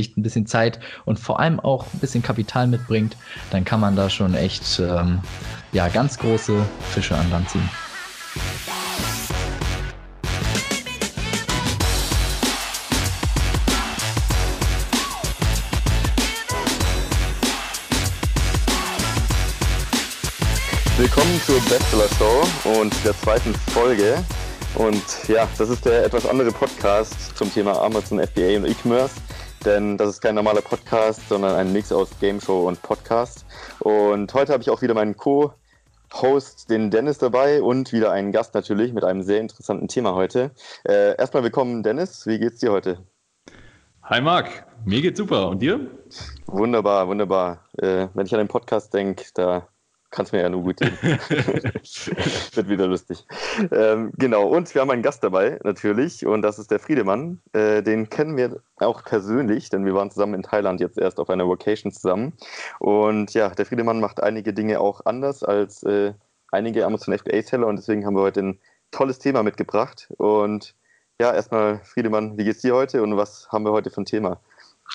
ein bisschen Zeit und vor allem auch ein bisschen Kapital mitbringt, dann kann man da schon echt ähm, ja, ganz große Fische an Land ziehen. Willkommen zur Bestseller Show und der zweiten Folge. Und ja, das ist der etwas andere Podcast zum Thema Amazon FBA und E-Commerce. Denn das ist kein normaler Podcast, sondern ein Mix aus Game Show und Podcast. Und heute habe ich auch wieder meinen Co-Host, den Dennis, dabei und wieder einen Gast natürlich mit einem sehr interessanten Thema heute. Äh, erstmal willkommen, Dennis. Wie geht's dir heute? Hi Marc, mir geht's super. Und dir? Wunderbar, wunderbar. Äh, wenn ich an den Podcast denke, da kann es mir ja nur gut gehen. Wird wieder lustig. Ähm, genau, und wir haben einen Gast dabei, natürlich, und das ist der Friedemann. Äh, den kennen wir auch persönlich, denn wir waren zusammen in Thailand jetzt erst auf einer Vocation zusammen. Und ja, der Friedemann macht einige Dinge auch anders als äh, einige Amazon FBA-Seller und deswegen haben wir heute ein tolles Thema mitgebracht. Und ja, erstmal, Friedemann, wie geht's dir heute und was haben wir heute für ein Thema?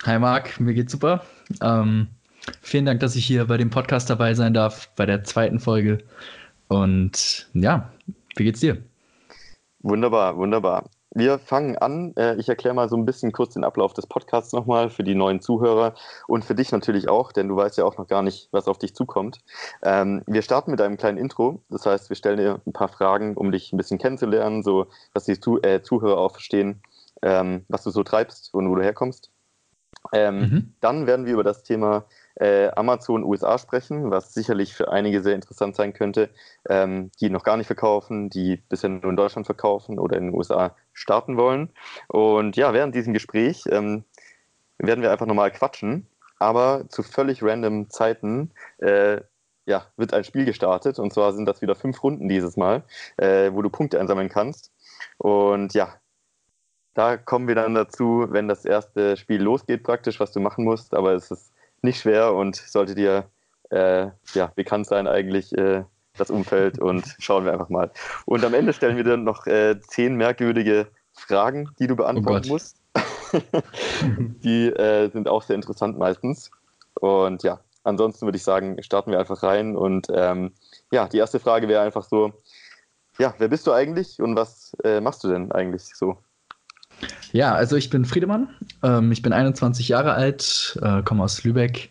Hi Marc, mir geht's super. Ähm Vielen Dank, dass ich hier bei dem Podcast dabei sein darf, bei der zweiten Folge. Und ja, wie geht's dir? Wunderbar, wunderbar. Wir fangen an. Äh, ich erkläre mal so ein bisschen kurz den Ablauf des Podcasts nochmal für die neuen Zuhörer und für dich natürlich auch, denn du weißt ja auch noch gar nicht, was auf dich zukommt. Ähm, wir starten mit einem kleinen Intro. Das heißt, wir stellen dir ein paar Fragen, um dich ein bisschen kennenzulernen, so dass die äh, Zuhörer auch verstehen, ähm, was du so treibst und wo du herkommst. Ähm, mhm. Dann werden wir über das Thema äh, Amazon USA sprechen, was sicherlich für einige sehr interessant sein könnte, ähm, die noch gar nicht verkaufen, die bisher nur in Deutschland verkaufen oder in den USA starten wollen. Und ja, während diesem Gespräch ähm, werden wir einfach nochmal quatschen, aber zu völlig random Zeiten äh, ja, wird ein Spiel gestartet und zwar sind das wieder fünf Runden dieses Mal, äh, wo du Punkte einsammeln kannst. Und ja, da kommen wir dann dazu, wenn das erste Spiel losgeht, praktisch, was du machen musst. Aber es ist nicht schwer und sollte dir äh, ja, bekannt sein eigentlich äh, das Umfeld und schauen wir einfach mal. Und am Ende stellen wir dann noch äh, zehn merkwürdige Fragen, die du beantworten oh musst. die äh, sind auch sehr interessant meistens. Und ja, ansonsten würde ich sagen, starten wir einfach rein. Und ähm, ja, die erste Frage wäre einfach so, ja, wer bist du eigentlich und was äh, machst du denn eigentlich so? Ja, also ich bin Friedemann. Ähm, ich bin 21 Jahre alt, äh, komme aus Lübeck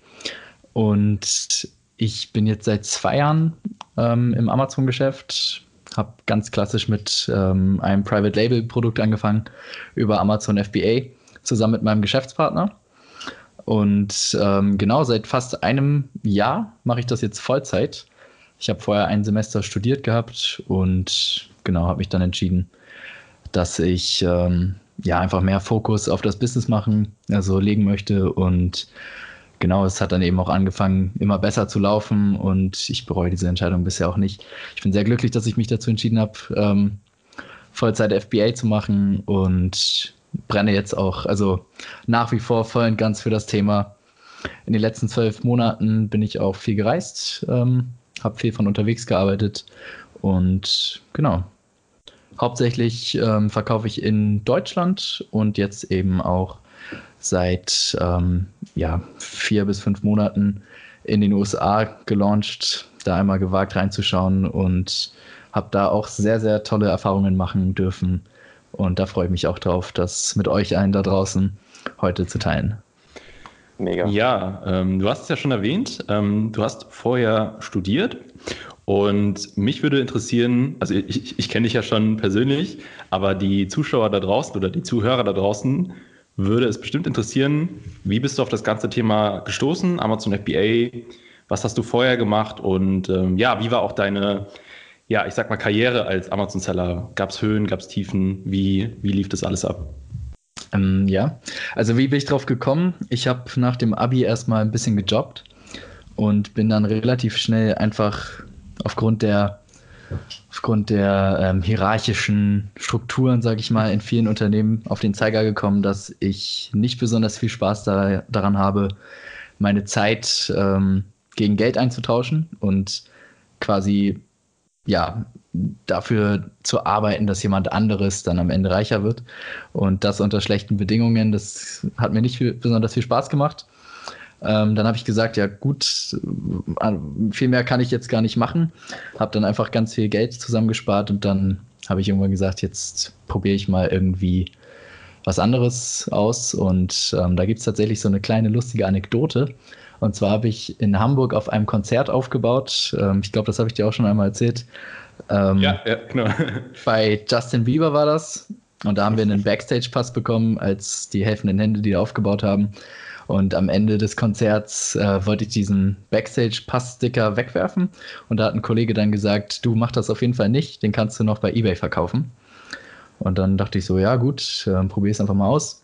und ich bin jetzt seit zwei Jahren ähm, im Amazon-Geschäft. Habe ganz klassisch mit ähm, einem Private Label-Produkt angefangen über Amazon FBA zusammen mit meinem Geschäftspartner. Und ähm, genau seit fast einem Jahr mache ich das jetzt Vollzeit. Ich habe vorher ein Semester studiert gehabt und genau habe mich dann entschieden, dass ich ähm, ja, einfach mehr Fokus auf das Business machen, also legen möchte. Und genau, es hat dann eben auch angefangen, immer besser zu laufen und ich bereue diese Entscheidung bisher auch nicht. Ich bin sehr glücklich, dass ich mich dazu entschieden habe, ähm, Vollzeit FBA zu machen und brenne jetzt auch, also nach wie vor voll und ganz für das Thema. In den letzten zwölf Monaten bin ich auch viel gereist, ähm, habe viel von unterwegs gearbeitet und genau, Hauptsächlich ähm, verkaufe ich in Deutschland und jetzt eben auch seit ähm, ja, vier bis fünf Monaten in den USA gelauncht, da einmal gewagt reinzuschauen und habe da auch sehr, sehr tolle Erfahrungen machen dürfen. Und da freue ich mich auch drauf, das mit euch allen da draußen heute zu teilen. Mega. Ja, ähm, du hast es ja schon erwähnt, ähm, du hast vorher studiert und mich würde interessieren, also ich, ich kenne dich ja schon persönlich, aber die Zuschauer da draußen oder die Zuhörer da draußen würde es bestimmt interessieren, wie bist du auf das ganze Thema gestoßen, Amazon FBA, was hast du vorher gemacht und ähm, ja, wie war auch deine, ja, ich sag mal, Karriere als Amazon-Seller? Gab es Höhen, gab es Tiefen? Wie, wie lief das alles ab? Ähm, ja, also wie bin ich drauf gekommen? Ich habe nach dem Abi erstmal ein bisschen gejobbt und bin dann relativ schnell einfach aufgrund der, aufgrund der ähm, hierarchischen Strukturen, sage ich mal, in vielen Unternehmen auf den Zeiger gekommen, dass ich nicht besonders viel Spaß da, daran habe, meine Zeit ähm, gegen Geld einzutauschen und quasi ja dafür zu arbeiten, dass jemand anderes dann am Ende reicher wird. Und das unter schlechten Bedingungen, das hat mir nicht viel, besonders viel Spaß gemacht. Ähm, dann habe ich gesagt, ja gut, viel mehr kann ich jetzt gar nicht machen. Habe dann einfach ganz viel Geld zusammengespart und dann habe ich irgendwann gesagt, jetzt probiere ich mal irgendwie was anderes aus. Und ähm, da gibt es tatsächlich so eine kleine lustige Anekdote. Und zwar habe ich in Hamburg auf einem Konzert aufgebaut. Ähm, ich glaube, das habe ich dir auch schon einmal erzählt. Ähm, ja, ja, genau. Bei Justin Bieber war das. Und da haben wir einen Backstage-Pass bekommen als die helfenden Hände, die da aufgebaut haben. Und am Ende des Konzerts äh, wollte ich diesen Backstage-Pass-Sticker wegwerfen. Und da hat ein Kollege dann gesagt, du mach das auf jeden Fall nicht, den kannst du noch bei eBay verkaufen. Und dann dachte ich so, ja gut, äh, probier es einfach mal aus.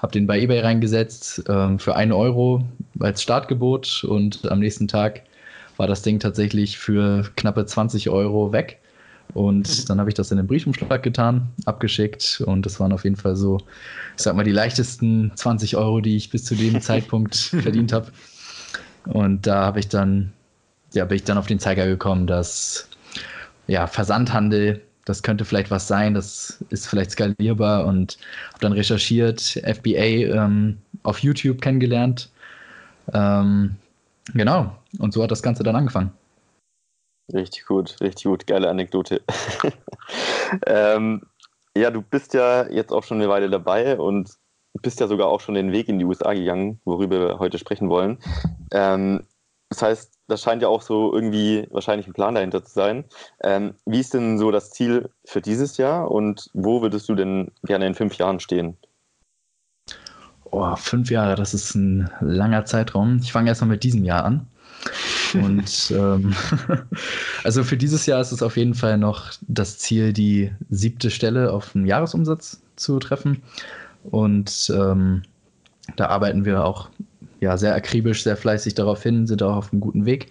Hab den bei eBay reingesetzt äh, für einen Euro als Startgebot und am nächsten Tag war das Ding tatsächlich für knappe 20 Euro weg. Und dann habe ich das in den Briefumschlag getan, abgeschickt und das waren auf jeden Fall so, ich sag mal, die leichtesten 20 Euro, die ich bis zu dem Zeitpunkt verdient habe. Und da habe ich dann, ja, bin ich dann auf den Zeiger gekommen, dass ja, Versandhandel, das könnte vielleicht was sein, das ist vielleicht skalierbar und habe dann recherchiert, FBA ähm, auf YouTube kennengelernt. Ähm, Genau. Und so hat das Ganze dann angefangen. Richtig gut, richtig gut. Geile Anekdote. ähm, ja, du bist ja jetzt auch schon eine Weile dabei und bist ja sogar auch schon den Weg in die USA gegangen, worüber wir heute sprechen wollen. Ähm, das heißt, da scheint ja auch so irgendwie wahrscheinlich ein Plan dahinter zu sein. Ähm, wie ist denn so das Ziel für dieses Jahr und wo würdest du denn gerne in fünf Jahren stehen? Oh, fünf Jahre, das ist ein langer Zeitraum. Ich fange erstmal mit diesem Jahr an. Und ähm, also für dieses Jahr ist es auf jeden Fall noch das Ziel, die siebte Stelle auf den Jahresumsatz zu treffen. Und ähm, da arbeiten wir auch ja, sehr akribisch, sehr fleißig darauf hin, sind auch auf einem guten Weg.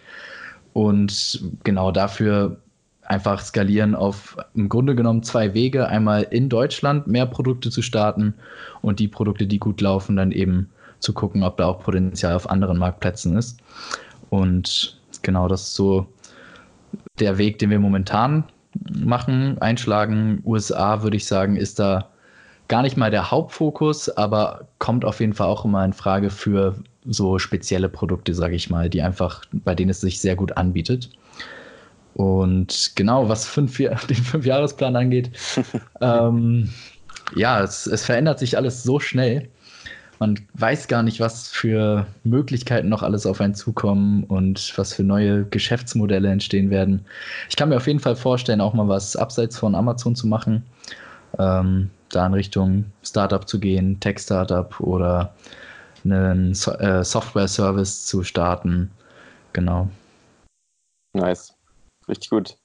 Und genau dafür einfach skalieren auf im Grunde genommen zwei Wege. Einmal in Deutschland mehr Produkte zu starten und die Produkte, die gut laufen, dann eben zu gucken, ob da auch Potenzial auf anderen Marktplätzen ist. Und genau das ist so der Weg, den wir momentan machen, einschlagen. USA, würde ich sagen, ist da gar nicht mal der Hauptfokus, aber kommt auf jeden Fall auch immer in Frage für so spezielle Produkte, sage ich mal, die einfach, bei denen es sich sehr gut anbietet. Und genau, was fünf, den Fünfjahresplan angeht, ähm, ja, es, es verändert sich alles so schnell. Man weiß gar nicht, was für Möglichkeiten noch alles auf einen zukommen und was für neue Geschäftsmodelle entstehen werden. Ich kann mir auf jeden Fall vorstellen, auch mal was abseits von Amazon zu machen. Ähm, da in Richtung Startup zu gehen, Tech-Startup oder einen so äh, Software-Service zu starten. Genau. Nice. Richtig gut.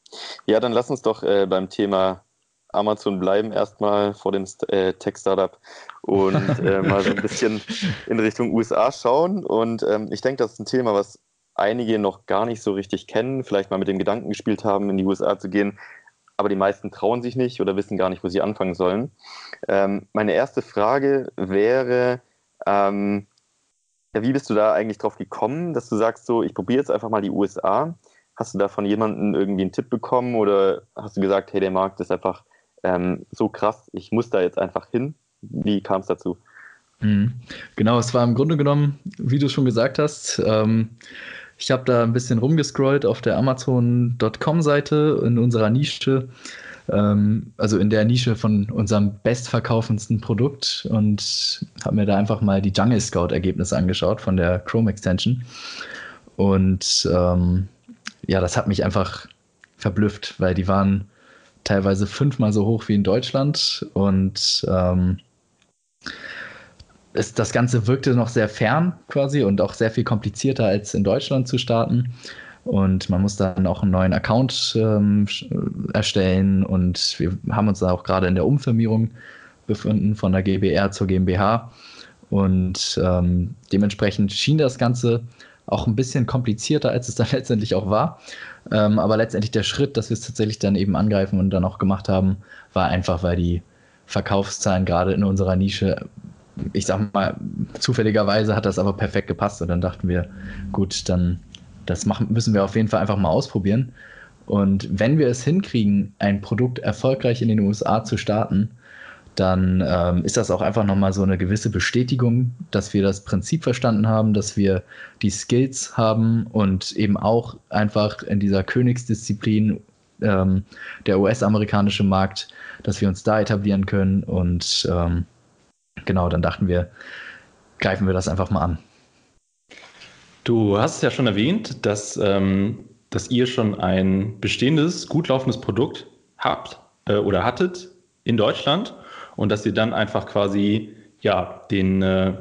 Ja, dann lass uns doch äh, beim Thema Amazon bleiben erstmal vor dem äh, Tech-Startup und äh, mal so ein bisschen in Richtung USA schauen. Und ähm, ich denke, das ist ein Thema, was einige noch gar nicht so richtig kennen, vielleicht mal mit dem Gedanken gespielt haben, in die USA zu gehen, aber die meisten trauen sich nicht oder wissen gar nicht, wo sie anfangen sollen. Ähm, meine erste Frage wäre, ähm, ja, wie bist du da eigentlich drauf gekommen, dass du sagst, so, ich probiere jetzt einfach mal die USA? Hast du da von jemandem irgendwie einen Tipp bekommen oder hast du gesagt, hey, der Markt ist einfach ähm, so krass, ich muss da jetzt einfach hin? Wie kam es dazu? Mhm. Genau, es war im Grunde genommen, wie du schon gesagt hast, ähm, ich habe da ein bisschen rumgescrollt auf der Amazon.com-Seite in unserer Nische, ähm, also in der Nische von unserem bestverkaufendsten Produkt und habe mir da einfach mal die Jungle Scout-Ergebnisse angeschaut von der Chrome Extension. Und ähm, ja, das hat mich einfach verblüfft, weil die waren teilweise fünfmal so hoch wie in Deutschland und ähm, es, das Ganze wirkte noch sehr fern quasi und auch sehr viel komplizierter als in Deutschland zu starten. Und man muss dann auch einen neuen Account ähm, erstellen und wir haben uns da auch gerade in der Umfirmierung befunden von der GBR zur GmbH. Und ähm, dementsprechend schien das Ganze auch ein bisschen komplizierter, als es dann letztendlich auch war. Ähm, aber letztendlich der Schritt, dass wir es tatsächlich dann eben angreifen und dann auch gemacht haben, war einfach, weil die Verkaufszahlen gerade in unserer Nische, ich sag mal, zufälligerweise hat das aber perfekt gepasst und dann dachten wir, gut, dann das machen, müssen wir auf jeden Fall einfach mal ausprobieren. Und wenn wir es hinkriegen, ein Produkt erfolgreich in den USA zu starten, dann ähm, ist das auch einfach nochmal so eine gewisse Bestätigung, dass wir das Prinzip verstanden haben, dass wir die Skills haben und eben auch einfach in dieser Königsdisziplin ähm, der US-amerikanische Markt, dass wir uns da etablieren können. Und ähm, genau, dann dachten wir, greifen wir das einfach mal an. Du hast es ja schon erwähnt, dass, ähm, dass ihr schon ein bestehendes, gut laufendes Produkt habt äh, oder hattet in Deutschland und dass ihr dann einfach quasi ja, den, äh,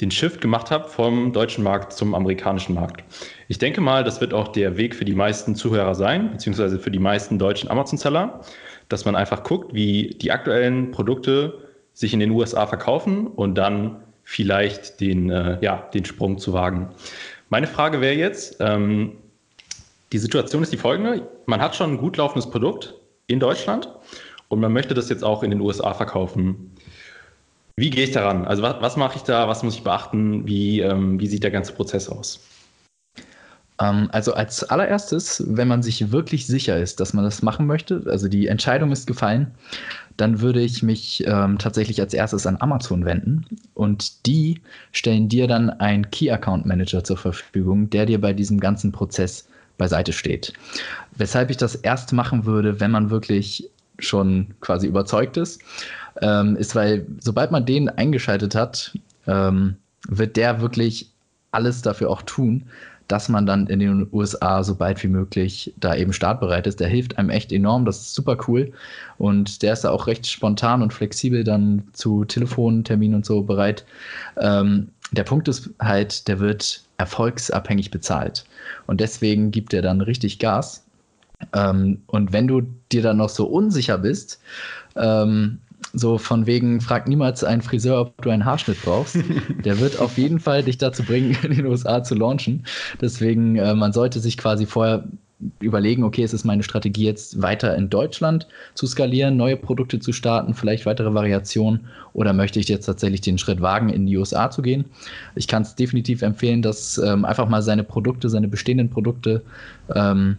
den Shift gemacht habt vom deutschen Markt zum amerikanischen Markt. Ich denke mal, das wird auch der Weg für die meisten Zuhörer sein, beziehungsweise für die meisten deutschen Amazon-Seller, dass man einfach guckt, wie die aktuellen Produkte sich in den USA verkaufen und dann vielleicht den, äh, ja, den Sprung zu wagen. Meine Frage wäre jetzt, ähm, die Situation ist die folgende. Man hat schon ein gut laufendes Produkt in Deutschland und man möchte das jetzt auch in den USA verkaufen. Wie gehe ich daran? Also was, was mache ich da? Was muss ich beachten? Wie, ähm, wie sieht der ganze Prozess aus? Ähm, also als allererstes, wenn man sich wirklich sicher ist, dass man das machen möchte, also die Entscheidung ist gefallen, dann würde ich mich ähm, tatsächlich als erstes an Amazon wenden und die stellen dir dann einen Key Account Manager zur Verfügung, der dir bei diesem ganzen Prozess beiseite steht. Weshalb ich das erst machen würde, wenn man wirklich schon quasi überzeugt ist, ähm, ist, weil sobald man den eingeschaltet hat, ähm, wird der wirklich alles dafür auch tun, dass man dann in den USA so bald wie möglich da eben startbereit ist. Der hilft einem echt enorm, das ist super cool. Und der ist da auch recht spontan und flexibel dann zu Telefonterminen und so bereit. Ähm, der Punkt ist halt, der wird erfolgsabhängig bezahlt. Und deswegen gibt er dann richtig Gas. Ähm, und wenn du dir dann noch so unsicher bist, ähm, so von wegen, frag niemals einen Friseur, ob du einen Haarschnitt brauchst. Der wird auf jeden Fall dich dazu bringen, in den USA zu launchen. Deswegen, äh, man sollte sich quasi vorher überlegen, okay, ist es meine Strategie jetzt weiter in Deutschland zu skalieren, neue Produkte zu starten, vielleicht weitere Variationen oder möchte ich jetzt tatsächlich den Schritt wagen, in die USA zu gehen? Ich kann es definitiv empfehlen, dass ähm, einfach mal seine Produkte, seine bestehenden Produkte ähm,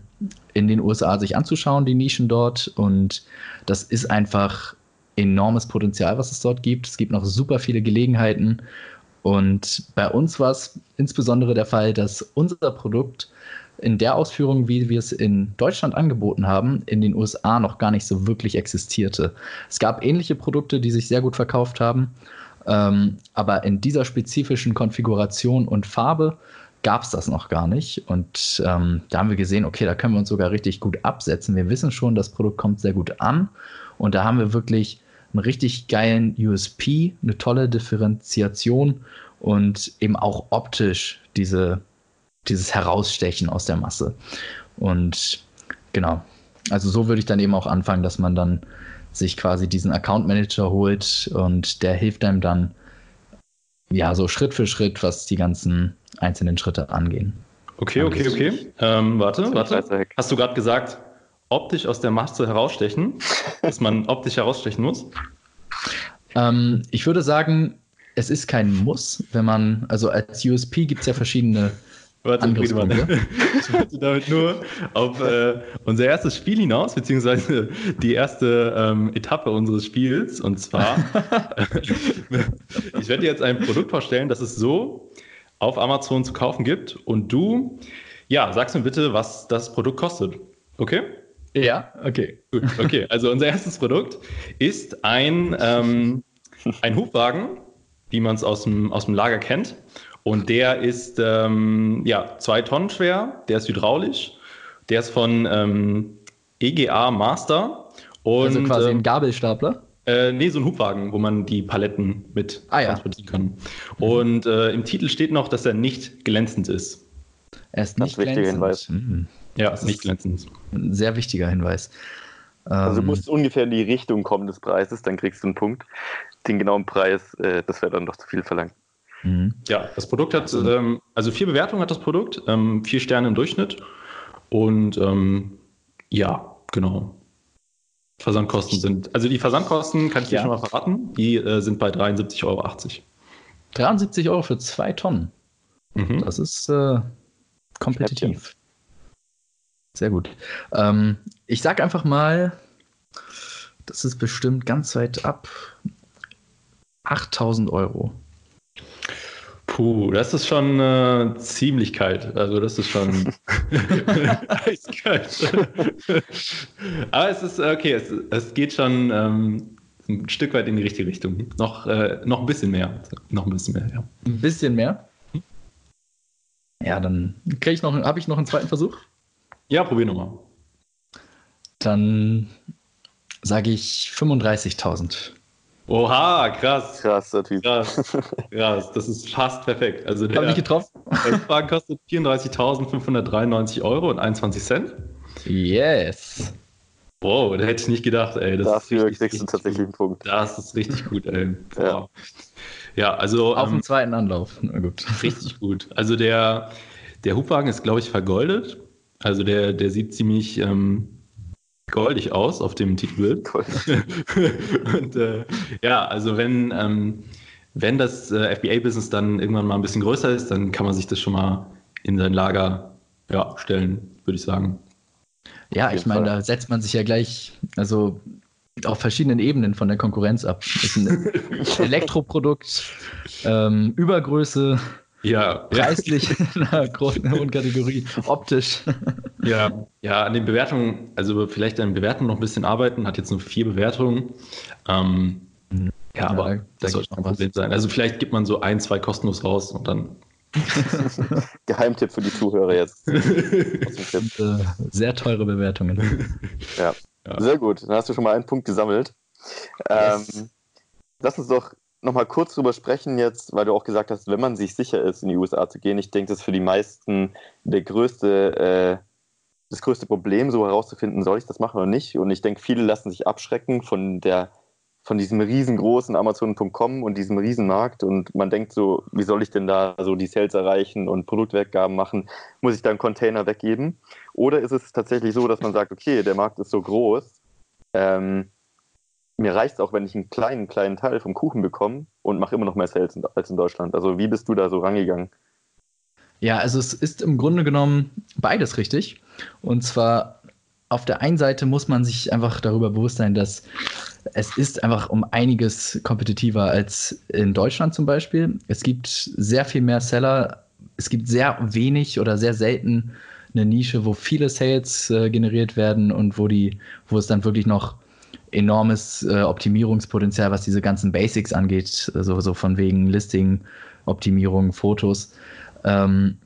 in den USA sich anzuschauen, die Nischen dort und das ist einfach enormes Potenzial, was es dort gibt. Es gibt noch super viele Gelegenheiten. Und bei uns war es insbesondere der Fall, dass unser Produkt in der Ausführung, wie wir es in Deutschland angeboten haben, in den USA noch gar nicht so wirklich existierte. Es gab ähnliche Produkte, die sich sehr gut verkauft haben, ähm, aber in dieser spezifischen Konfiguration und Farbe gab es das noch gar nicht. Und ähm, da haben wir gesehen, okay, da können wir uns sogar richtig gut absetzen. Wir wissen schon, das Produkt kommt sehr gut an. Und da haben wir wirklich einen richtig geilen USP, eine tolle Differenziation und eben auch optisch diese, dieses Herausstechen aus der Masse. Und genau, also so würde ich dann eben auch anfangen, dass man dann sich quasi diesen Account Manager holt und der hilft einem dann ja so Schritt für Schritt, was die ganzen einzelnen Schritte angehen. Okay, okay, okay. Ähm, warte, warte. Hast du gerade gesagt, optisch aus der Masse herausstechen, dass man optisch herausstechen muss? Ähm, ich würde sagen, es ist kein Muss, wenn man, also als USP gibt es ja verschiedene Warte, Friedemann. Ich wollte damit nur auf äh, unser erstes Spiel hinaus, beziehungsweise die erste ähm, Etappe unseres Spiels. Und zwar, ich werde dir jetzt ein Produkt vorstellen, das es so auf Amazon zu kaufen gibt. Und du, ja, sagst mir bitte, was das Produkt kostet. Okay? Ja, okay. Gut, okay. Also unser erstes Produkt ist ein, ähm, ein Hubwagen, wie man es aus dem, aus dem Lager kennt. Und der ist ähm, ja, zwei Tonnen schwer, der ist hydraulisch, der ist von ähm, EGA Master. Und, also quasi ein ähm, Gabelstapler? Äh, nee, so ein Hubwagen, wo man die Paletten mit ah, ja. transportieren kann. Und äh, im Titel steht noch, dass er nicht glänzend ist. Er ist nicht glänzend. Hinweis. Mhm. Ja, das nicht glänzend. Ein sehr wichtiger Hinweis. Also du ähm, musst ungefähr in die Richtung kommen des Preises, dann kriegst du einen Punkt. Den genauen Preis, äh, das wäre dann doch zu viel verlangt. Mhm. Ja, das Produkt hat, also, ähm, also vier Bewertungen hat das Produkt, ähm, vier Sterne im Durchschnitt. Und ähm, ja, genau. Versandkosten sind, also die Versandkosten kann ich dir schon mal verraten, die äh, sind bei 73,80 Euro. 73 Euro für zwei Tonnen. Mhm. Das ist äh, kompetitiv. Sehr gut. Ähm, ich sag einfach mal, das ist bestimmt ganz weit ab 8000 Euro. Puh, das ist schon äh, ziemlich kalt. Also das ist schon eiskalt. Aber es ist okay, es, es geht schon ähm, ein Stück weit in die richtige Richtung. Noch, äh, noch ein bisschen mehr. Noch ein bisschen mehr, ja. Ein bisschen mehr? Ja, dann kriege ich noch, habe ich noch einen zweiten Versuch? Ja, probier nochmal. Dann sage ich 35.000. Oha, krass. Krasser Typ. Krass, krass. Das ist fast perfekt. Also der, Hab ich getroffen? Der Fragen kostet 34.593 Euro und 21 Cent. Yes. Wow, da hätte ich nicht gedacht, ey. Das Dafür richtig, kriegst du tatsächlich einen Punkt. Das ist richtig gut, ey. Ja. ja, also. Auf ähm, dem zweiten Anlauf. Na gut. Richtig gut. Also der, der Hubwagen ist, glaube ich, vergoldet. Also der, der sieht ziemlich ähm, goldig aus auf dem Titelbild. und äh, ja, also wenn, ähm, wenn das äh, FBA-Business dann irgendwann mal ein bisschen größer ist, dann kann man sich das schon mal in sein Lager ja, stellen, würde ich sagen. Ja, ich meine, da setzt man sich ja gleich, also auf verschiedenen Ebenen von der Konkurrenz ab. Das ist ein Elektroprodukt, ähm, Übergröße, ja, preislich ja. in einer großen hohen Kategorie, optisch. Ja, ja, an den Bewertungen, also vielleicht an den Bewertungen noch ein bisschen arbeiten, hat jetzt nur vier Bewertungen. Ähm, ja, ja, aber da, das sollte ein Problem sein. Also vielleicht gibt man so ein, zwei kostenlos raus und dann. Geheimtipp für die Zuhörer jetzt. Äh, sehr teure Bewertungen. Ja. ja. sehr gut. Dann hast du schon mal einen Punkt gesammelt. Yes. Ähm, lass uns doch nochmal kurz drüber sprechen jetzt, weil du auch gesagt hast, wenn man sich sicher ist, in die USA zu gehen. Ich denke, das ist für die meisten der größte, äh, das größte Problem, so herauszufinden, soll ich das machen oder nicht. Und ich denke, viele lassen sich abschrecken von der von diesem riesengroßen Amazon.com und diesem Riesenmarkt und man denkt so, wie soll ich denn da so die Sales erreichen und Produktweggaben machen? Muss ich da einen Container weggeben? Oder ist es tatsächlich so, dass man sagt, okay, der Markt ist so groß, ähm, mir reicht es auch, wenn ich einen kleinen, kleinen Teil vom Kuchen bekomme und mache immer noch mehr Sales als in Deutschland. Also wie bist du da so rangegangen? Ja, also es ist im Grunde genommen beides richtig. Und zwar auf der einen Seite muss man sich einfach darüber bewusst sein, dass es ist einfach um einiges kompetitiver als in Deutschland zum Beispiel. Es gibt sehr viel mehr Seller. Es gibt sehr wenig oder sehr selten eine Nische, wo viele Sales äh, generiert werden und wo die, wo es dann wirklich noch enormes äh, Optimierungspotenzial, was diese ganzen Basics angeht, also so von wegen Listing, Optimierung, Fotos. Ähm,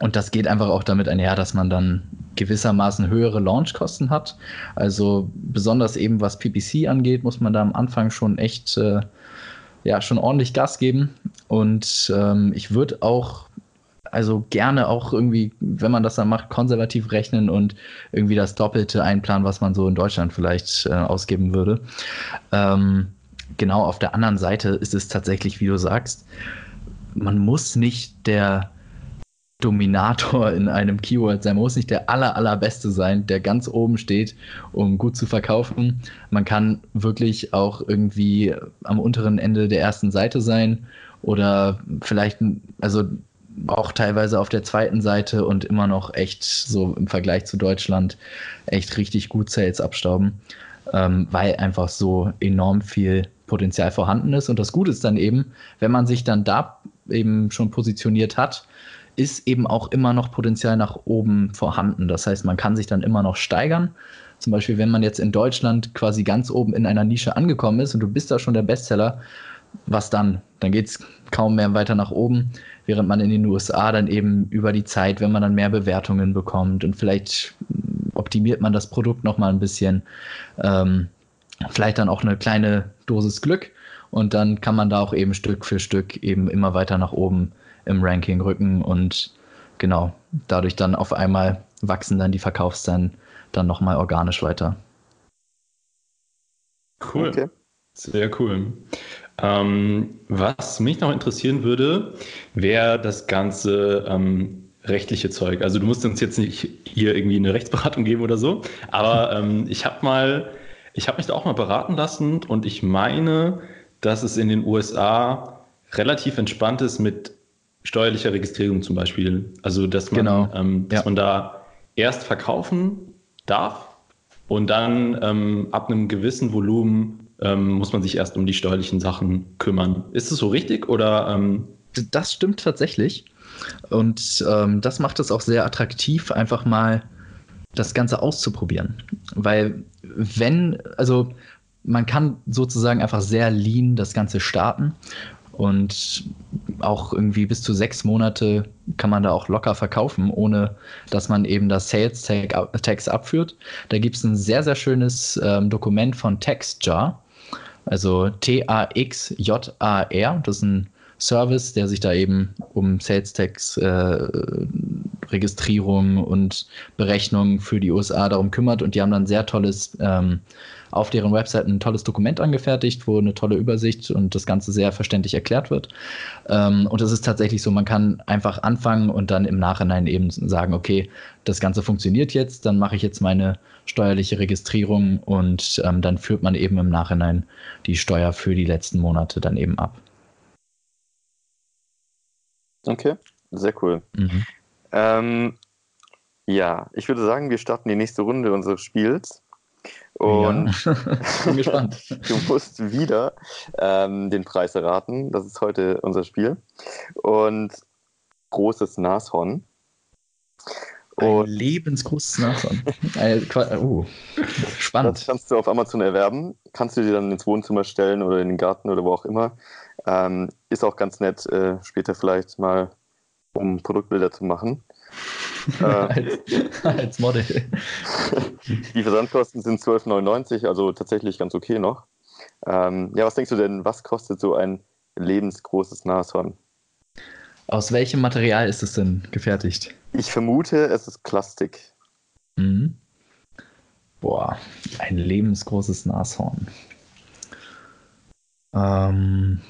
und das geht einfach auch damit einher, dass man dann gewissermaßen höhere Launchkosten hat. Also besonders eben was PPC angeht, muss man da am Anfang schon echt äh, ja schon ordentlich Gas geben. Und ähm, ich würde auch also gerne auch irgendwie, wenn man das dann macht, konservativ rechnen und irgendwie das Doppelte einplanen, was man so in Deutschland vielleicht äh, ausgeben würde. Ähm, genau auf der anderen Seite ist es tatsächlich, wie du sagst, man muss nicht der Dominator in einem Keyword sein. Man muss nicht der aller, allerbeste sein, der ganz oben steht, um gut zu verkaufen. Man kann wirklich auch irgendwie am unteren Ende der ersten Seite sein oder vielleicht, also auch teilweise auf der zweiten Seite und immer noch echt so im Vergleich zu Deutschland echt richtig gut Sales abstauben, ähm, weil einfach so enorm viel Potenzial vorhanden ist. Und das Gute ist dann eben, wenn man sich dann da eben schon positioniert hat, ist eben auch immer noch Potenzial nach oben vorhanden. Das heißt, man kann sich dann immer noch steigern. Zum Beispiel, wenn man jetzt in Deutschland quasi ganz oben in einer Nische angekommen ist und du bist da schon der Bestseller, was dann? Dann geht es kaum mehr weiter nach oben, während man in den USA dann eben über die Zeit, wenn man dann mehr Bewertungen bekommt und vielleicht optimiert man das Produkt nochmal ein bisschen, ähm, vielleicht dann auch eine kleine Dosis Glück und dann kann man da auch eben Stück für Stück eben immer weiter nach oben im Ranking rücken und genau, dadurch dann auf einmal wachsen dann die Verkaufszahlen dann nochmal organisch weiter. Cool. Okay. Sehr cool. Ähm, was mich noch interessieren würde, wäre das ganze ähm, rechtliche Zeug. Also du musst uns jetzt nicht hier irgendwie eine Rechtsberatung geben oder so, aber ähm, ich habe mal, ich habe mich da auch mal beraten lassen und ich meine, dass es in den USA relativ entspannt ist mit steuerlicher Registrierung zum Beispiel. Also dass man, genau. ähm, dass ja. man da erst verkaufen darf und dann ähm, ab einem gewissen Volumen ähm, muss man sich erst um die steuerlichen Sachen kümmern. Ist es so richtig oder? Ähm das stimmt tatsächlich. Und ähm, das macht es auch sehr attraktiv, einfach mal das Ganze auszuprobieren. Weil wenn, also man kann sozusagen einfach sehr lean das Ganze starten und auch irgendwie bis zu sechs Monate kann man da auch locker verkaufen, ohne dass man eben das Sales Tags abführt. Da gibt es ein sehr, sehr schönes ähm, Dokument von TaxJar, also T-A-X-J-A-R. Das ist ein Service, der sich da eben um Sales Tax äh, Registrierung und Berechnung für die USA darum kümmert und die haben dann sehr tolles ähm, auf deren Website ein tolles Dokument angefertigt, wo eine tolle Übersicht und das Ganze sehr verständlich erklärt wird. Ähm, und es ist tatsächlich so, man kann einfach anfangen und dann im Nachhinein eben sagen, okay, das Ganze funktioniert jetzt, dann mache ich jetzt meine steuerliche Registrierung und ähm, dann führt man eben im Nachhinein die Steuer für die letzten Monate dann eben ab. Okay, sehr cool. Mhm. Ähm, ja, ich würde sagen, wir starten die nächste Runde unseres Spiels. Und ja. bin gespannt. du musst wieder ähm, den Preis erraten. Das ist heute unser Spiel. Und großes Nashorn. Und Ein lebensgroßes Nashorn. uh, spannend. Das kannst du auf Amazon erwerben. Kannst du dir dann ins Wohnzimmer stellen oder in den Garten oder wo auch immer. Ähm, ist auch ganz nett, äh, später vielleicht mal, um Produktbilder zu machen. Äh, als, als, Model. Die Versandkosten sind 12,99, also tatsächlich ganz okay noch. Ähm, ja, was denkst du denn, was kostet so ein lebensgroßes Nashorn? Aus welchem Material ist es denn gefertigt? Ich vermute, es ist Plastik. Mhm. Boah, ein lebensgroßes Nashorn. Ähm,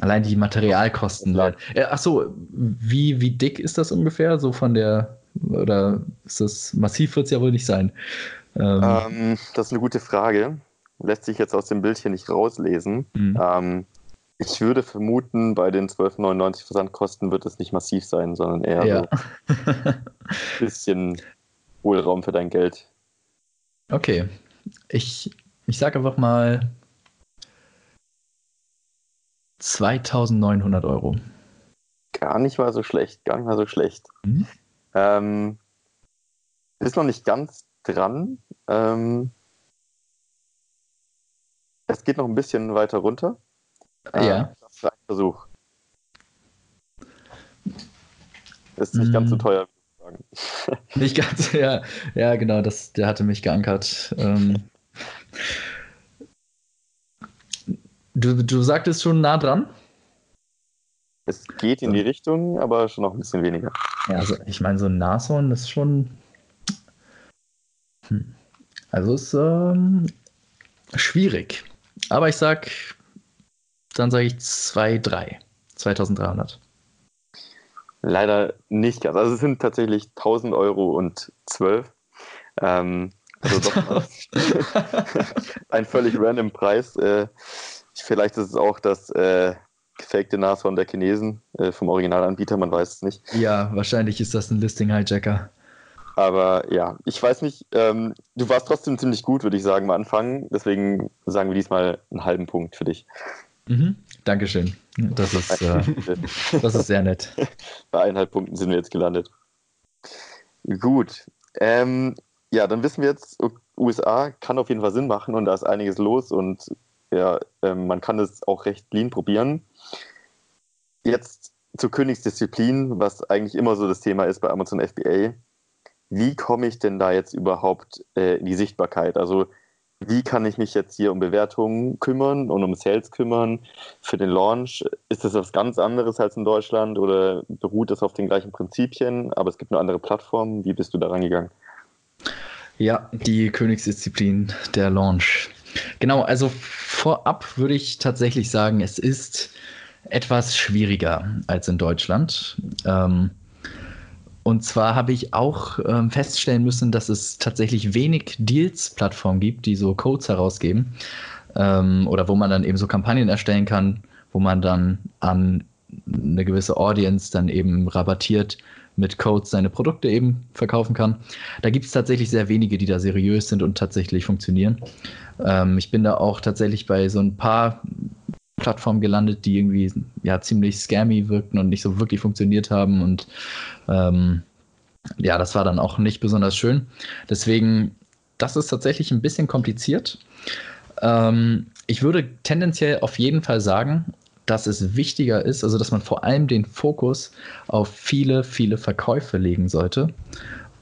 Allein die Materialkosten. Ja. Äh, ach so, wie, wie dick ist das ungefähr? So von der, oder ist das massiv wird es ja wohl nicht sein? Ähm, ähm, das ist eine gute Frage. Lässt sich jetzt aus dem Bild hier nicht rauslesen. Mhm. Ähm, ich würde vermuten, bei den 12,99 Versandkosten wird es nicht massiv sein, sondern eher ja. so ein bisschen Hohlraum für dein Geld. Okay. Ich, ich sage einfach mal 2900 Euro. Gar nicht mal so schlecht, gar nicht mal so schlecht. Mhm. Ähm, ist noch nicht ganz dran. Ähm, es geht noch ein bisschen weiter runter. Ähm, ja. Das ist ein Versuch. Ist nicht mhm. ganz so mhm. teuer, würde ich sagen. Nicht ganz, ja. Ja, genau, das, der hatte mich geankert. Ähm, Du, du sagtest schon nah dran? Es geht in die Richtung, aber schon noch ein bisschen weniger. Ja, also ich meine, so ein Nashorn ist schon. Hm. Also ist ähm, schwierig. Aber ich sag, dann sage ich 2, 3. 2300. Leider nicht ganz. Also es sind tatsächlich 1000 Euro und 12. Ähm, also doch ein völlig random Preis. Äh, Vielleicht ist es auch das äh, gefakte Nashorn der Chinesen äh, vom Originalanbieter, man weiß es nicht. Ja, wahrscheinlich ist das ein Listing-Hijacker. Aber ja, ich weiß nicht, ähm, du warst trotzdem ziemlich gut, würde ich sagen, am Anfang. Deswegen sagen wir diesmal einen halben Punkt für dich. Mhm. Dankeschön. Das ist, äh, das ist sehr nett. Bei eineinhalb Punkten sind wir jetzt gelandet. Gut. Ähm, ja, dann wissen wir jetzt, USA kann auf jeden Fall Sinn machen und da ist einiges los und ja, ähm, man kann es auch recht lean probieren. Jetzt zur Königsdisziplin, was eigentlich immer so das Thema ist bei Amazon FBA. Wie komme ich denn da jetzt überhaupt äh, in die Sichtbarkeit? Also wie kann ich mich jetzt hier um Bewertungen kümmern und um Sales kümmern für den Launch? Ist das was ganz anderes als in Deutschland oder beruht das auf den gleichen Prinzipien, aber es gibt nur andere Plattformen? Wie bist du da rangegangen? Ja, die Königsdisziplin, der Launch. Genau, also vorab würde ich tatsächlich sagen, es ist etwas schwieriger als in Deutschland. Ähm, und zwar habe ich auch ähm, feststellen müssen, dass es tatsächlich wenig Deals-Plattformen gibt, die so Codes herausgeben ähm, oder wo man dann eben so Kampagnen erstellen kann, wo man dann an eine gewisse Audience dann eben rabattiert mit Codes seine Produkte eben verkaufen kann. Da gibt es tatsächlich sehr wenige, die da seriös sind und tatsächlich funktionieren. Ähm, ich bin da auch tatsächlich bei so ein paar Plattformen gelandet, die irgendwie ja ziemlich scammy wirkten und nicht so wirklich funktioniert haben. Und ähm, ja, das war dann auch nicht besonders schön. Deswegen, das ist tatsächlich ein bisschen kompliziert. Ähm, ich würde tendenziell auf jeden Fall sagen, dass es wichtiger ist, also dass man vor allem den Fokus auf viele, viele Verkäufe legen sollte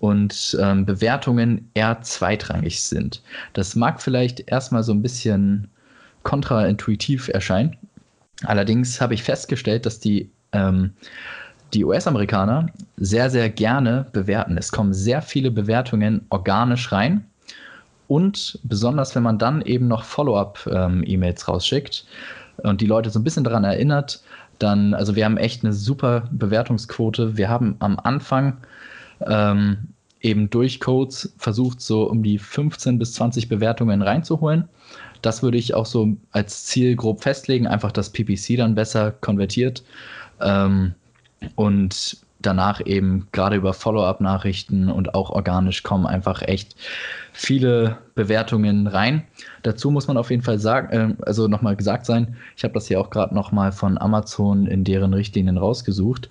und ähm, Bewertungen eher zweitrangig sind. Das mag vielleicht erstmal so ein bisschen kontraintuitiv erscheinen. Allerdings habe ich festgestellt, dass die, ähm, die US-Amerikaner sehr, sehr gerne bewerten. Es kommen sehr viele Bewertungen organisch rein. Und besonders, wenn man dann eben noch Follow-up-E-Mails ähm, rausschickt, und die Leute so ein bisschen daran erinnert, dann, also wir haben echt eine super Bewertungsquote. Wir haben am Anfang ähm, eben durch Codes versucht, so um die 15 bis 20 Bewertungen reinzuholen. Das würde ich auch so als Ziel grob festlegen, einfach dass PPC dann besser konvertiert. Ähm, und danach eben gerade über Follow-up-Nachrichten und auch organisch kommen einfach echt viele Bewertungen rein. Dazu muss man auf jeden Fall sagen, äh, also nochmal gesagt sein, ich habe das hier auch gerade nochmal von Amazon in deren Richtlinien rausgesucht.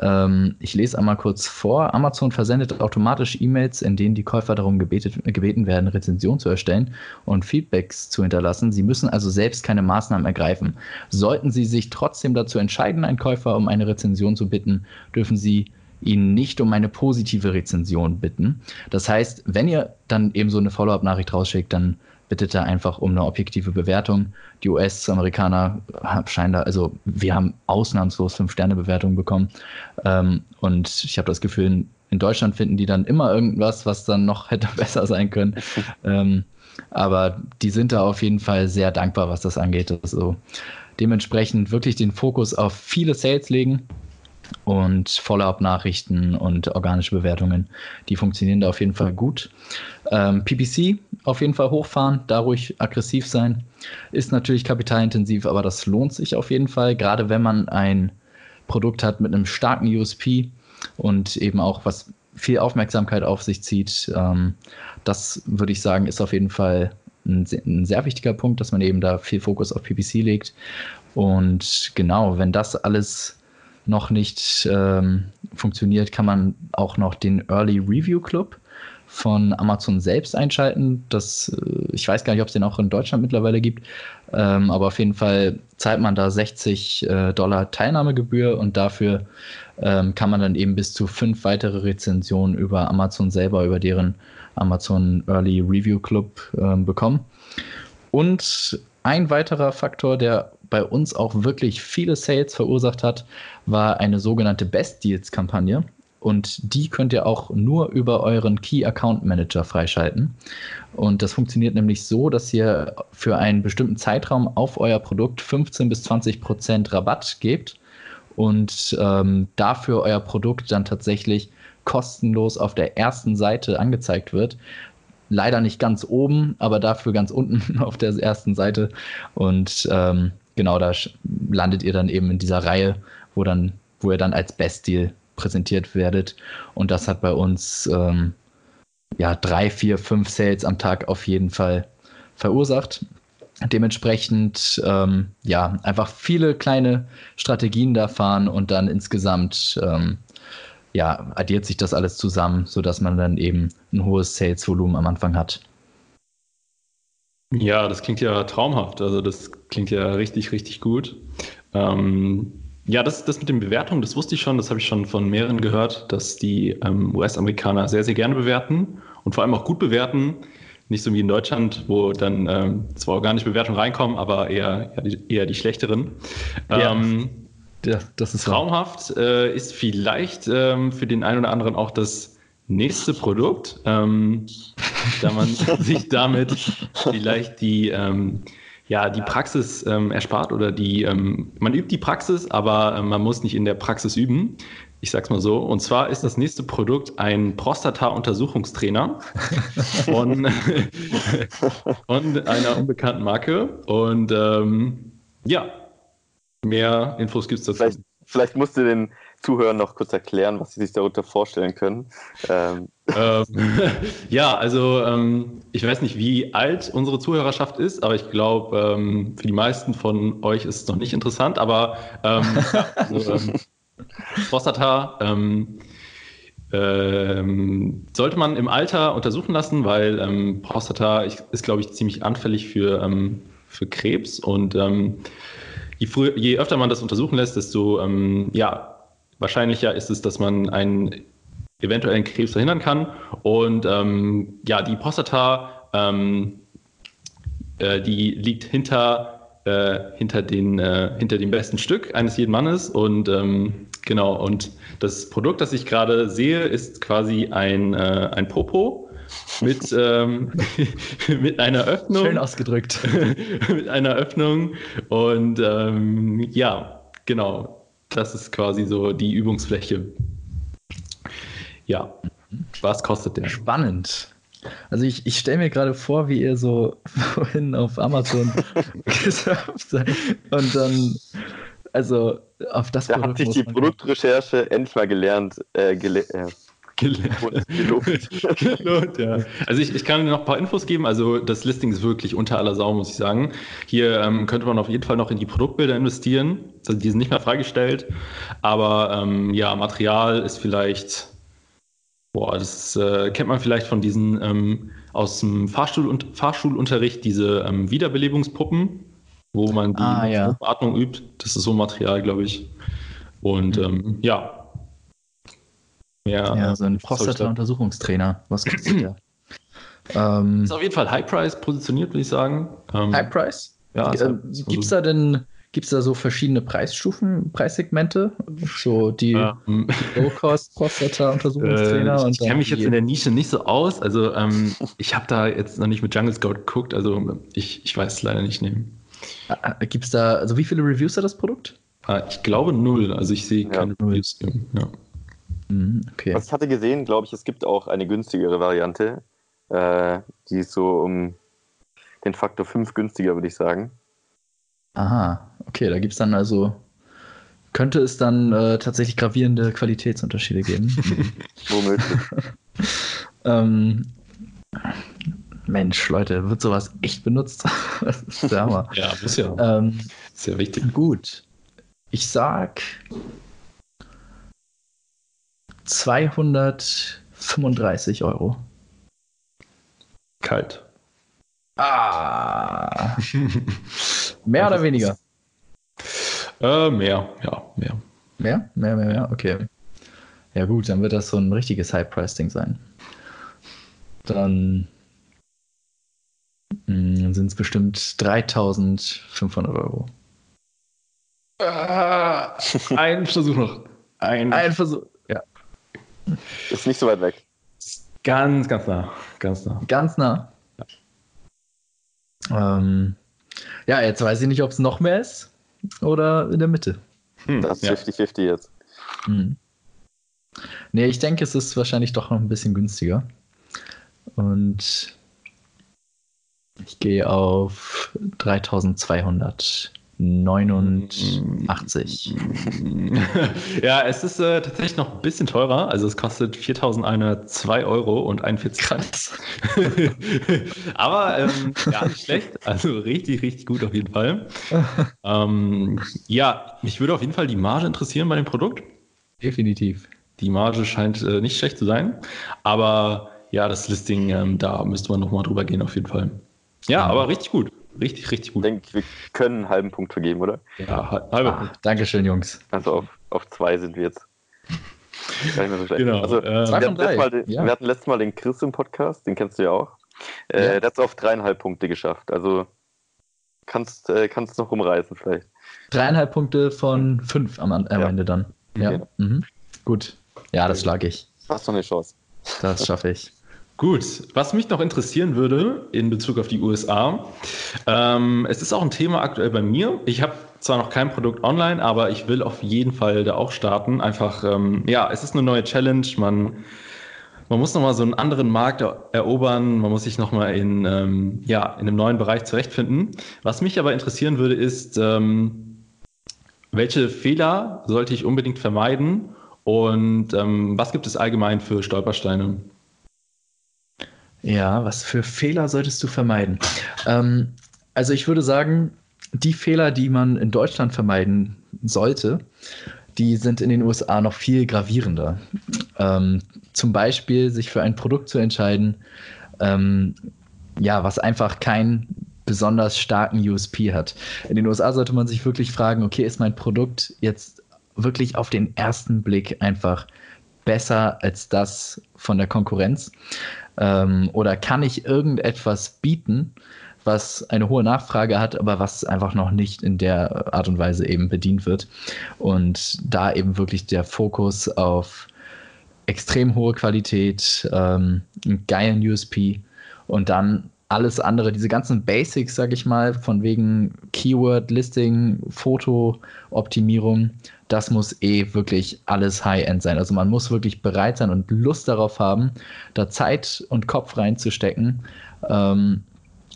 Ähm, ich lese einmal kurz vor. Amazon versendet automatisch E-Mails, in denen die Käufer darum gebetet, gebeten werden, Rezensionen zu erstellen und Feedbacks zu hinterlassen. Sie müssen also selbst keine Maßnahmen ergreifen. Sollten Sie sich trotzdem dazu entscheiden, einen Käufer um eine Rezension zu bitten, dürfen Sie ihn nicht um eine positive Rezension bitten. Das heißt, wenn ihr dann eben so eine Follow-up-Nachricht rausschickt, dann bittet er einfach um eine objektive Bewertung. Die US-Amerikaner scheinen da, also wir haben ausnahmslos Fünf-Sterne-Bewertungen bekommen. Ähm, und ich habe das Gefühl, in Deutschland finden die dann immer irgendwas, was dann noch hätte besser sein können. ähm, aber die sind da auf jeden Fall sehr dankbar, was das angeht. Also dementsprechend wirklich den Fokus auf viele Sales legen und Follow-up-Nachrichten und organische Bewertungen, die funktionieren da auf jeden Fall gut. Ähm, PPC auf jeden Fall hochfahren, da ruhig aggressiv sein. Ist natürlich kapitalintensiv, aber das lohnt sich auf jeden Fall, gerade wenn man ein Produkt hat mit einem starken USP und eben auch was viel Aufmerksamkeit auf sich zieht. Ähm, das würde ich sagen, ist auf jeden Fall ein, ein sehr wichtiger Punkt, dass man eben da viel Fokus auf PPC legt. Und genau, wenn das alles noch nicht ähm, funktioniert, kann man auch noch den Early Review Club von Amazon selbst einschalten. Das, äh, ich weiß gar nicht, ob es den auch in Deutschland mittlerweile gibt, ähm, aber auf jeden Fall zahlt man da 60 äh, Dollar Teilnahmegebühr und dafür ähm, kann man dann eben bis zu fünf weitere Rezensionen über Amazon selber, über deren Amazon Early Review Club ähm, bekommen. Und ein weiterer Faktor, der bei uns auch wirklich viele Sales verursacht hat, war eine sogenannte Best Deals Kampagne. Und die könnt ihr auch nur über euren Key Account Manager freischalten. Und das funktioniert nämlich so, dass ihr für einen bestimmten Zeitraum auf euer Produkt 15 bis 20 Prozent Rabatt gebt und ähm, dafür euer Produkt dann tatsächlich kostenlos auf der ersten Seite angezeigt wird. Leider nicht ganz oben, aber dafür ganz unten auf der ersten Seite. Und ähm, genau, da landet ihr dann eben in dieser Reihe, wo dann, wo ihr dann als Best Deal präsentiert werdet. Und das hat bei uns ähm, ja drei, vier, fünf Sales am Tag auf jeden Fall verursacht. Dementsprechend ähm, ja einfach viele kleine Strategien da fahren und dann insgesamt ähm, ja addiert sich das alles zusammen, sodass man dann eben ein hohes Sales-Volumen am Anfang hat. Ja, das klingt ja traumhaft. Also das klingt ja richtig, richtig gut. Ähm, ja, das, das mit den Bewertungen, das wusste ich schon, das habe ich schon von mehreren gehört, dass die ähm, US-Amerikaner sehr, sehr gerne bewerten und vor allem auch gut bewerten. Nicht so wie in Deutschland, wo dann ähm, zwar organische Bewertungen reinkommen, aber eher, ja, die, eher die schlechteren. Ja. Ähm, ja, das ist traumhaft. Äh, ist vielleicht ähm, für den einen oder anderen auch das nächste Produkt, ähm, da man sich damit vielleicht die, ähm, ja, die Praxis ähm, erspart oder die, ähm, man übt die Praxis, aber äh, man muss nicht in der Praxis üben. Ich sag's mal so. Und zwar ist das nächste Produkt ein Prostata-Untersuchungstrainer von, von einer unbekannten Marke. Und ähm, ja, mehr Infos gibt's dazu. Vielleicht vielleicht musst du den Zuhörern noch kurz erklären, was sie sich darunter vorstellen können. Ähm. Ähm, ja, also ähm, ich weiß nicht, wie alt unsere Zuhörerschaft ist, aber ich glaube, ähm, für die meisten von euch ist es noch nicht interessant. Aber also, Prostata sollte man im Alter untersuchen lassen, weil Prostata ist, glaube ich, ziemlich anfällig für, für Krebs und je, früher, je öfter man das untersuchen lässt, desto ja, wahrscheinlicher ist es, dass man einen eventuellen Krebs verhindern kann. Und ähm, ja, die Prostata, ähm, äh, die liegt hinter, äh, hinter, den, äh, hinter dem besten Stück eines jeden Mannes. Und ähm, genau, und das Produkt, das ich gerade sehe, ist quasi ein, äh, ein Popo mit, ähm, mit einer Öffnung. Schön ausgedrückt. mit einer Öffnung. Und ähm, ja, genau. Das ist quasi so die Übungsfläche. Ja, was kostet der? Spannend. Also ich, ich stelle mir gerade vor, wie ihr so vorhin auf Amazon gesurft seid und dann, also auf das Da Produkt hat sich die Produktrecherche endlich mal gelernt, äh, gele äh, Gelobt. Gelobt, ja. Also ich, ich kann noch ein paar Infos geben. Also das Listing ist wirklich unter aller Sau, muss ich sagen. Hier ähm, könnte man auf jeden Fall noch in die Produktbilder investieren. Also die sind nicht mehr freigestellt. Aber ähm, ja, Material ist vielleicht, boah, das äh, kennt man vielleicht von diesen ähm, aus dem Fahrstuhl und, Fahrschulunterricht, diese ähm, Wiederbelebungspuppen, wo man die ah, ja. Atmung übt. Das ist so Material, glaube ich. Und mhm. Ähm, ja, ja, ja so ein Prostata-Untersuchungstrainer. Was kostet der? ähm, ist auf jeden Fall High Price positioniert, würde ich sagen. Ähm, High Price? Ja. Äh, Gibt es da denn Gibt es da so verschiedene Preisstufen, Preissegmente? So die, die Low-Cost-Prostata-Untersuchungstrainer? Äh, ich kenne mich jetzt in der Nische nicht so aus. Also ähm, ich habe da jetzt noch nicht mit Jungle Scout geguckt. Also ich, ich weiß es leider nicht nehmen. Ah, ah, Gibt es da, also wie viele Reviews hat das Produkt? Ah, ich glaube null. Also ich sehe ja. keine Reviews. Ja. Mhm, okay. Was ich hatte gesehen, glaube ich, es gibt auch eine günstigere Variante. Äh, die ist so um den Faktor 5 günstiger, würde ich sagen. Aha, okay, da gibt es dann also. Könnte es dann äh, tatsächlich gravierende Qualitätsunterschiede geben? Womöglich. ähm, Mensch, Leute, wird sowas echt benutzt? das ist der Hammer. Ja, muss ja. Ähm, Sehr wichtig. Gut. Ich sag 235 Euro. Kalt. Ah. mehr oder weniger? Äh, mehr, ja, mehr. Mehr? Mehr, mehr, mehr, okay. Ja, gut, dann wird das so ein richtiges High-Price-Ding sein. Dann hm, sind es bestimmt 3500 Euro. Ah, ein Versuch noch. Ein, ein Versuch. Ist nicht so weit weg. Ganz, ganz nah. Ganz nah. Ganz nah. Ja, ähm, ja jetzt weiß ich nicht, ob es noch mehr ist oder in der Mitte. Hm, das ist 50-50 ja. jetzt. Hm. Nee, ich denke, es ist wahrscheinlich doch noch ein bisschen günstiger. Und ich gehe auf 3200. 89. ja, es ist äh, tatsächlich noch ein bisschen teurer. Also es kostet 4.102 Euro und 41 Cent. Aber ähm, ja, nicht schlecht. Also richtig, richtig gut auf jeden Fall. ähm, ja, mich würde auf jeden Fall die Marge interessieren bei dem Produkt. Definitiv. Die Marge scheint äh, nicht schlecht zu sein. Aber ja, das Listing, ähm, da müsste man nochmal drüber gehen auf jeden Fall. Ja, aber richtig gut. Richtig, richtig gut. Ich denke, wir können einen halben Punkt vergeben, oder? Ja, halber ah, Punkt. Dankeschön, Jungs. Also auf, auf zwei sind wir jetzt. Gar nicht mehr so schlecht. Genau. Also, äh, wir, hatten den, ja. wir, hatten letztes Mal den Chris im Podcast, den kennst du ja auch. Äh, ja. Der hat es auf dreieinhalb Punkte geschafft. Also kannst äh, kannst noch rumreißen vielleicht. Dreieinhalb Punkte von fünf am, am ja. Ende dann. Ja. Okay. Mhm. Gut. Ja, das schlage ich. Hast du eine Chance. Das schaffe ich. Gut, was mich noch interessieren würde in Bezug auf die USA, ähm, es ist auch ein Thema aktuell bei mir. Ich habe zwar noch kein Produkt online, aber ich will auf jeden Fall da auch starten. Einfach, ähm, ja, es ist eine neue Challenge. Man, man muss nochmal so einen anderen Markt erobern. Man muss sich nochmal in, ähm, ja, in einem neuen Bereich zurechtfinden. Was mich aber interessieren würde, ist, ähm, welche Fehler sollte ich unbedingt vermeiden und ähm, was gibt es allgemein für Stolpersteine? Ja, was für Fehler solltest du vermeiden? Ähm, also ich würde sagen, die Fehler, die man in Deutschland vermeiden sollte, die sind in den USA noch viel gravierender. Ähm, zum Beispiel sich für ein Produkt zu entscheiden, ähm, ja, was einfach keinen besonders starken USP hat. In den USA sollte man sich wirklich fragen, okay, ist mein Produkt jetzt wirklich auf den ersten Blick einfach besser als das von der Konkurrenz? Ähm, oder kann ich irgendetwas bieten, was eine hohe Nachfrage hat, aber was einfach noch nicht in der Art und Weise eben bedient wird? Und da eben wirklich der Fokus auf extrem hohe Qualität, ähm, einen geilen USP und dann alles andere, diese ganzen Basics, sag ich mal, von wegen Keyword, Listing, Foto-Optimierung, das muss eh wirklich alles High-End sein. Also man muss wirklich bereit sein und Lust darauf haben, da Zeit und Kopf reinzustecken, ähm,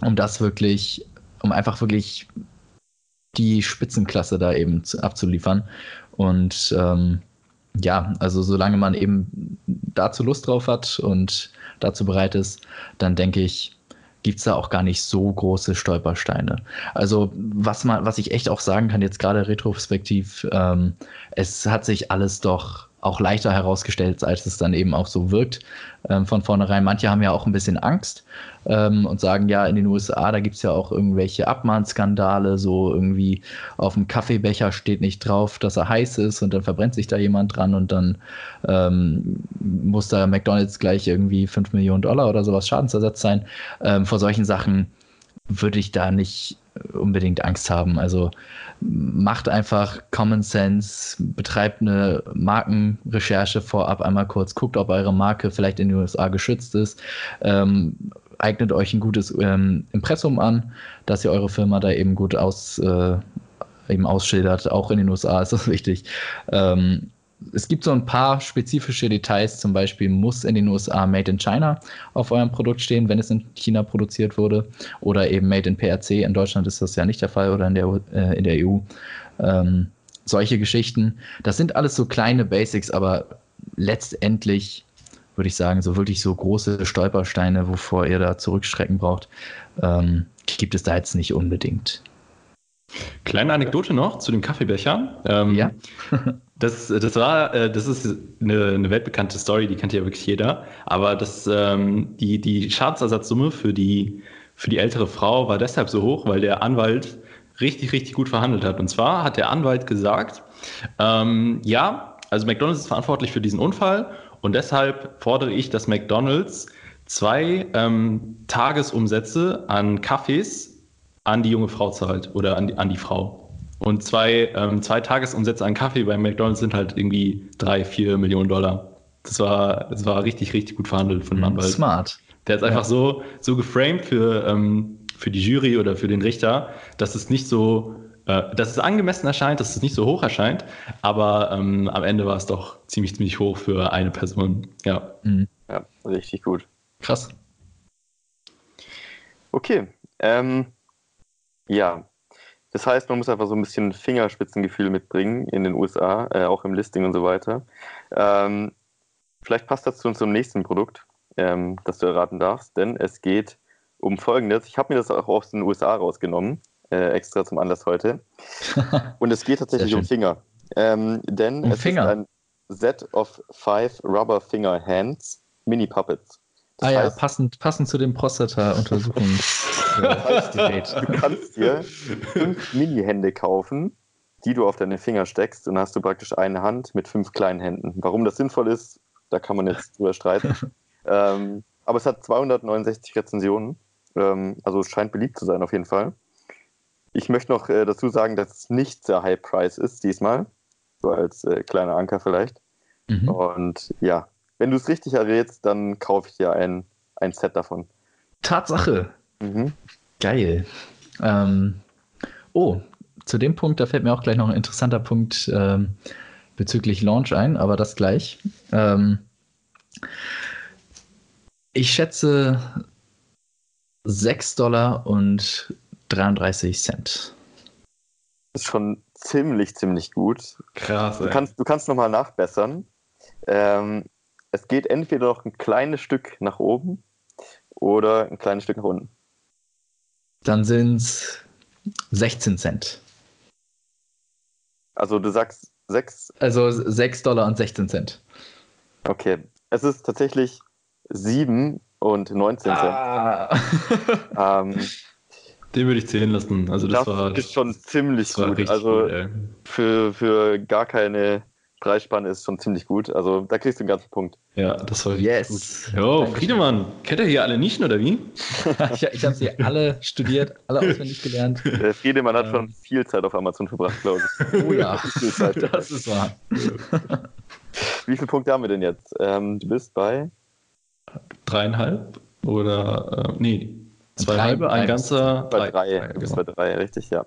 um das wirklich, um einfach wirklich die Spitzenklasse da eben zu, abzuliefern. Und ähm, ja, also solange man eben dazu Lust drauf hat und dazu bereit ist, dann denke ich, gibt es da auch gar nicht so große Stolpersteine. Also was man, was ich echt auch sagen kann, jetzt gerade retrospektiv, ähm, es hat sich alles doch auch leichter herausgestellt, als es dann eben auch so wirkt ähm, von vornherein. Manche haben ja auch ein bisschen Angst ähm, und sagen, ja, in den USA, da gibt es ja auch irgendwelche Abmahnskandale, so irgendwie auf dem Kaffeebecher steht nicht drauf, dass er heiß ist und dann verbrennt sich da jemand dran und dann ähm, muss da McDonalds gleich irgendwie 5 Millionen Dollar oder sowas Schadensersatz sein. Ähm, vor solchen Sachen würde ich da nicht unbedingt Angst haben. Also macht einfach Common Sense, betreibt eine Markenrecherche vorab einmal kurz, guckt, ob eure Marke vielleicht in den USA geschützt ist, ähm, eignet euch ein gutes ähm, Impressum an, dass ihr eure Firma da eben gut aus, äh, eben ausschildert. Auch in den USA ist das wichtig. Ähm, es gibt so ein paar spezifische Details, zum Beispiel muss in den USA Made in China auf eurem Produkt stehen, wenn es in China produziert wurde, oder eben Made in PRC. In Deutschland ist das ja nicht der Fall oder in der, äh, in der EU. Ähm, solche Geschichten. Das sind alles so kleine Basics, aber letztendlich würde ich sagen, so wirklich so große Stolpersteine, wovor ihr da zurückschrecken braucht, ähm, gibt es da jetzt nicht unbedingt. Kleine Anekdote noch zu dem Kaffeebecher. Ähm, ja. das, das war, äh, das ist eine, eine, weltbekannte Story, die kennt ja wirklich jeder. Aber das, ähm, die, die Schadensersatzsumme für die, für die ältere Frau war deshalb so hoch, weil der Anwalt richtig, richtig gut verhandelt hat. Und zwar hat der Anwalt gesagt, ähm, ja, also McDonald's ist verantwortlich für diesen Unfall und deshalb fordere ich, dass McDonald's zwei ähm, Tagesumsätze an Kaffees an die junge Frau zahlt oder an die, an die Frau. Und zwei, ähm, zwei Tagesumsätze an Kaffee bei McDonalds sind halt irgendwie drei, vier Millionen Dollar. Das war, das war richtig, richtig gut verhandelt von dem Anwalt. Smart. Der ist ja. einfach so, so geframed für, ähm, für die Jury oder für den Richter, dass es nicht so, äh, dass es angemessen erscheint, dass es nicht so hoch erscheint, aber ähm, am Ende war es doch ziemlich, ziemlich hoch für eine Person. Ja. Mhm. Ja, richtig gut. Krass. Okay. Ähm, ja, das heißt, man muss einfach so ein bisschen Fingerspitzengefühl mitbringen in den USA, äh, auch im Listing und so weiter. Ähm, vielleicht passt das zu unserem nächsten Produkt, ähm, das du erraten darfst, denn es geht um Folgendes. Ich habe mir das auch aus den USA rausgenommen, äh, extra zum Anlass heute. Und es geht tatsächlich um Finger. Ähm, denn um es Finger. ist ein Set of five Rubber Finger Hands Mini Puppets. Das ah ja, passend, passend zu dem Prostata-Untersuchungen. du kannst dir fünf Mini-Hände kaufen, die du auf deine Finger steckst und hast du praktisch eine Hand mit fünf kleinen Händen. Warum das sinnvoll ist, da kann man jetzt drüber streiten. ähm, aber es hat 269 Rezensionen, ähm, also es scheint beliebt zu sein auf jeden Fall. Ich möchte noch äh, dazu sagen, dass es nicht sehr High Price ist diesmal, so als äh, kleiner Anker vielleicht. Mhm. Und ja, wenn du es richtig errätst, dann kaufe ich dir ein, ein Set davon. Tatsache. Mhm. Geil. Ähm, oh, zu dem Punkt, da fällt mir auch gleich noch ein interessanter Punkt ähm, bezüglich Launch ein, aber das gleich. Ähm, ich schätze 6 Dollar und 33 Cent. Das ist schon ziemlich, ziemlich gut. Krass. Du kannst, du kannst nochmal nachbessern. Ähm, es geht entweder noch ein kleines Stück nach oben oder ein kleines Stück nach unten. Dann sind es 16 Cent. Also du sagst 6. Also 6 Dollar und 16 Cent. Okay. Es ist tatsächlich 7 und 19 Cent. Ah. ähm, Den würde ich zählen lassen. Also das, das war, ist schon ziemlich gut. Also gut, für, für gar keine Preisspanne ist schon ziemlich gut. Also da kriegst du einen ganzen Punkt. Ja, das war yes. gut. Jo, Friedemann, kennt ihr hier alle Nischen oder wie? ich ich habe sie alle studiert, alle auswendig gelernt. Der Friedemann hat schon viel Zeit auf Amazon verbracht, glaube ich. Oh ja, das ist wahr. Wie viele Punkte haben wir denn jetzt? Ähm, du bist bei? Dreieinhalb oder, äh, nee, Zwei halbe, ein ganzer. Bei drei. drei. Du bist bei drei, richtig, ja.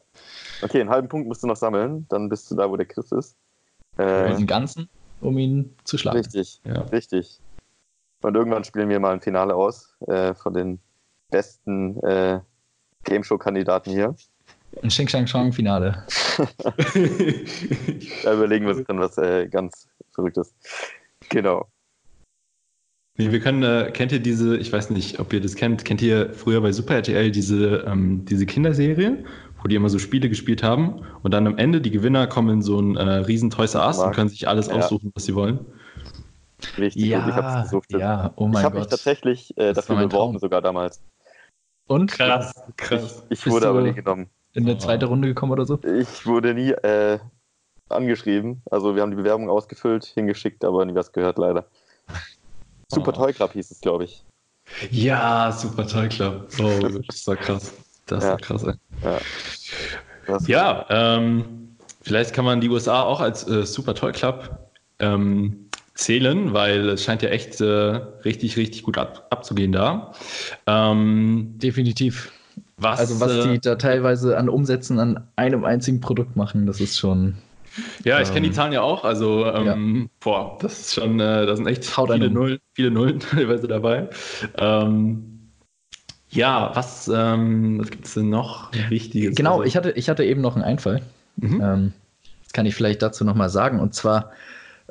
Okay, einen halben Punkt musst du noch sammeln, dann bist du da, wo der Chris ist. Äh, den ganzen, um ihn zu schlagen. Richtig, ja. richtig. Und irgendwann spielen wir mal ein Finale aus äh, von den besten äh, Game Show-Kandidaten hier. Ein Xing Shang Shang Finale. da überlegen wir uns dann was äh, ganz Verrücktes. Genau. Nee, wir können, äh, kennt ihr diese, ich weiß nicht, ob ihr das kennt, kennt ihr früher bei Super RTL diese, ähm, diese Kinderserie, wo die immer so Spiele gespielt haben und dann am Ende die Gewinner kommen in so ein äh, riesen Toys R Us und können sich alles ja. aussuchen, was sie wollen. Richtig, ja, ich hab's gesucht. Ja, oh mein ich habe mich tatsächlich äh, dafür beworben, Traum. sogar damals. Und? Krass, krass. Ich, ich wurde aber nie genommen. In eine zweite Runde gekommen oder so? Ich wurde nie äh, angeschrieben. Also wir haben die Bewerbung ausgefüllt, hingeschickt, aber nie was gehört leider. Super Toy Club hieß es, glaube ich. Ja, Super Toy Club. Oh, das war krass. Das ja. war krass, ey. Ja, ja ähm, vielleicht kann man die USA auch als äh, Super Toy Club ähm, zählen, weil es scheint ja echt äh, richtig, richtig gut ab, abzugehen da. Ähm, Definitiv. Was, also was äh, die da teilweise an Umsätzen an einem einzigen Produkt machen, das ist schon ja, ich kenne die ähm, Zahlen ja auch. Also, ähm, ja. boah, das ist schon, äh, da sind echt Haut viele Nullen, viele Nullen teilweise dabei. Ähm, ja, was, ähm, was gibt es denn noch Wichtiges? Genau, also, ich hatte, ich hatte eben noch einen Einfall. Mhm. Ähm, das kann ich vielleicht dazu nochmal sagen. Und zwar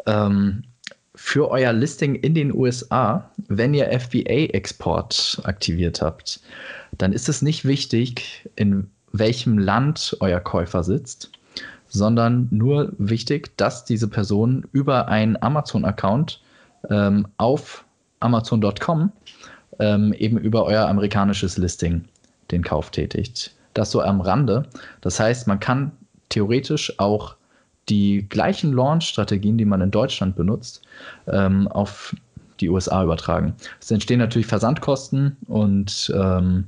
ähm, für euer Listing in den USA, wenn ihr FBA-Export aktiviert habt, dann ist es nicht wichtig, in welchem Land euer Käufer sitzt, sondern nur wichtig, dass diese Person über einen Amazon-Account ähm, auf Amazon.com ähm, eben über euer amerikanisches Listing den Kauf tätigt. Das so am Rande. Das heißt, man kann theoretisch auch die gleichen Launch-Strategien, die man in Deutschland benutzt, ähm, auf die USA übertragen. Es entstehen natürlich Versandkosten und ähm,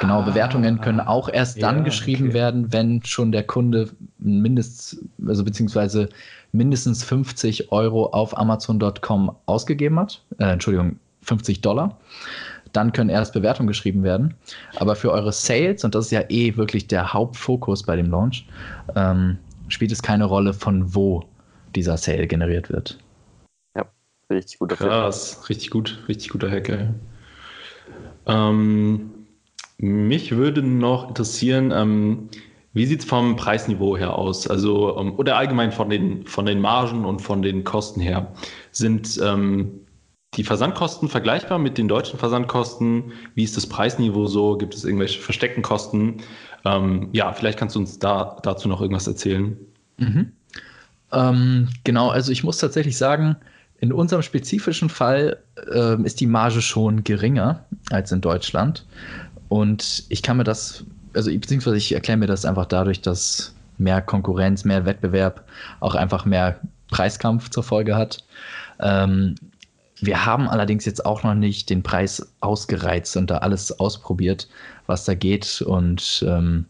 Genau, ah, Bewertungen können auch erst dann ja, geschrieben okay. werden, wenn schon der Kunde mindest, also beziehungsweise mindestens 50 Euro auf Amazon.com ausgegeben hat. Äh, Entschuldigung, 50 Dollar. Dann können erst Bewertungen geschrieben werden. Aber für eure Sales, und das ist ja eh wirklich der Hauptfokus bei dem Launch, ähm, spielt es keine Rolle, von wo dieser Sale generiert wird. Ja, richtig guter Krass, richtig gut, richtig guter Hacker. Ähm, mich würde noch interessieren, ähm, wie sieht es vom Preisniveau her aus? Also, ähm, oder allgemein von den, von den Margen und von den Kosten her. Sind ähm, die Versandkosten vergleichbar mit den deutschen Versandkosten? Wie ist das Preisniveau so? Gibt es irgendwelche versteckten Kosten? Ähm, ja, vielleicht kannst du uns da, dazu noch irgendwas erzählen. Mhm. Ähm, genau, also ich muss tatsächlich sagen, in unserem spezifischen Fall äh, ist die Marge schon geringer als in Deutschland. Und ich kann mir das, also beziehungsweise ich erkläre mir das einfach dadurch, dass mehr Konkurrenz, mehr Wettbewerb auch einfach mehr Preiskampf zur Folge hat. Ähm, wir haben allerdings jetzt auch noch nicht den Preis ausgereizt und da alles ausprobiert, was da geht. Und ähm,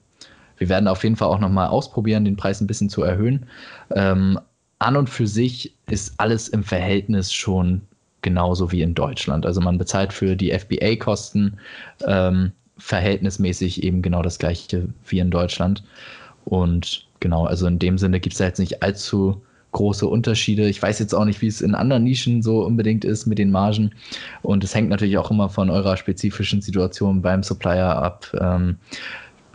wir werden auf jeden Fall auch noch mal ausprobieren, den Preis ein bisschen zu erhöhen. Ähm, an und für sich ist alles im Verhältnis schon genauso wie in Deutschland. Also man bezahlt für die FBA-Kosten ähm, verhältnismäßig eben genau das gleiche wie in Deutschland. Und genau, also in dem Sinne gibt es da jetzt nicht allzu große Unterschiede. Ich weiß jetzt auch nicht, wie es in anderen Nischen so unbedingt ist mit den Margen. Und es hängt natürlich auch immer von eurer spezifischen Situation beim Supplier ab. Ähm,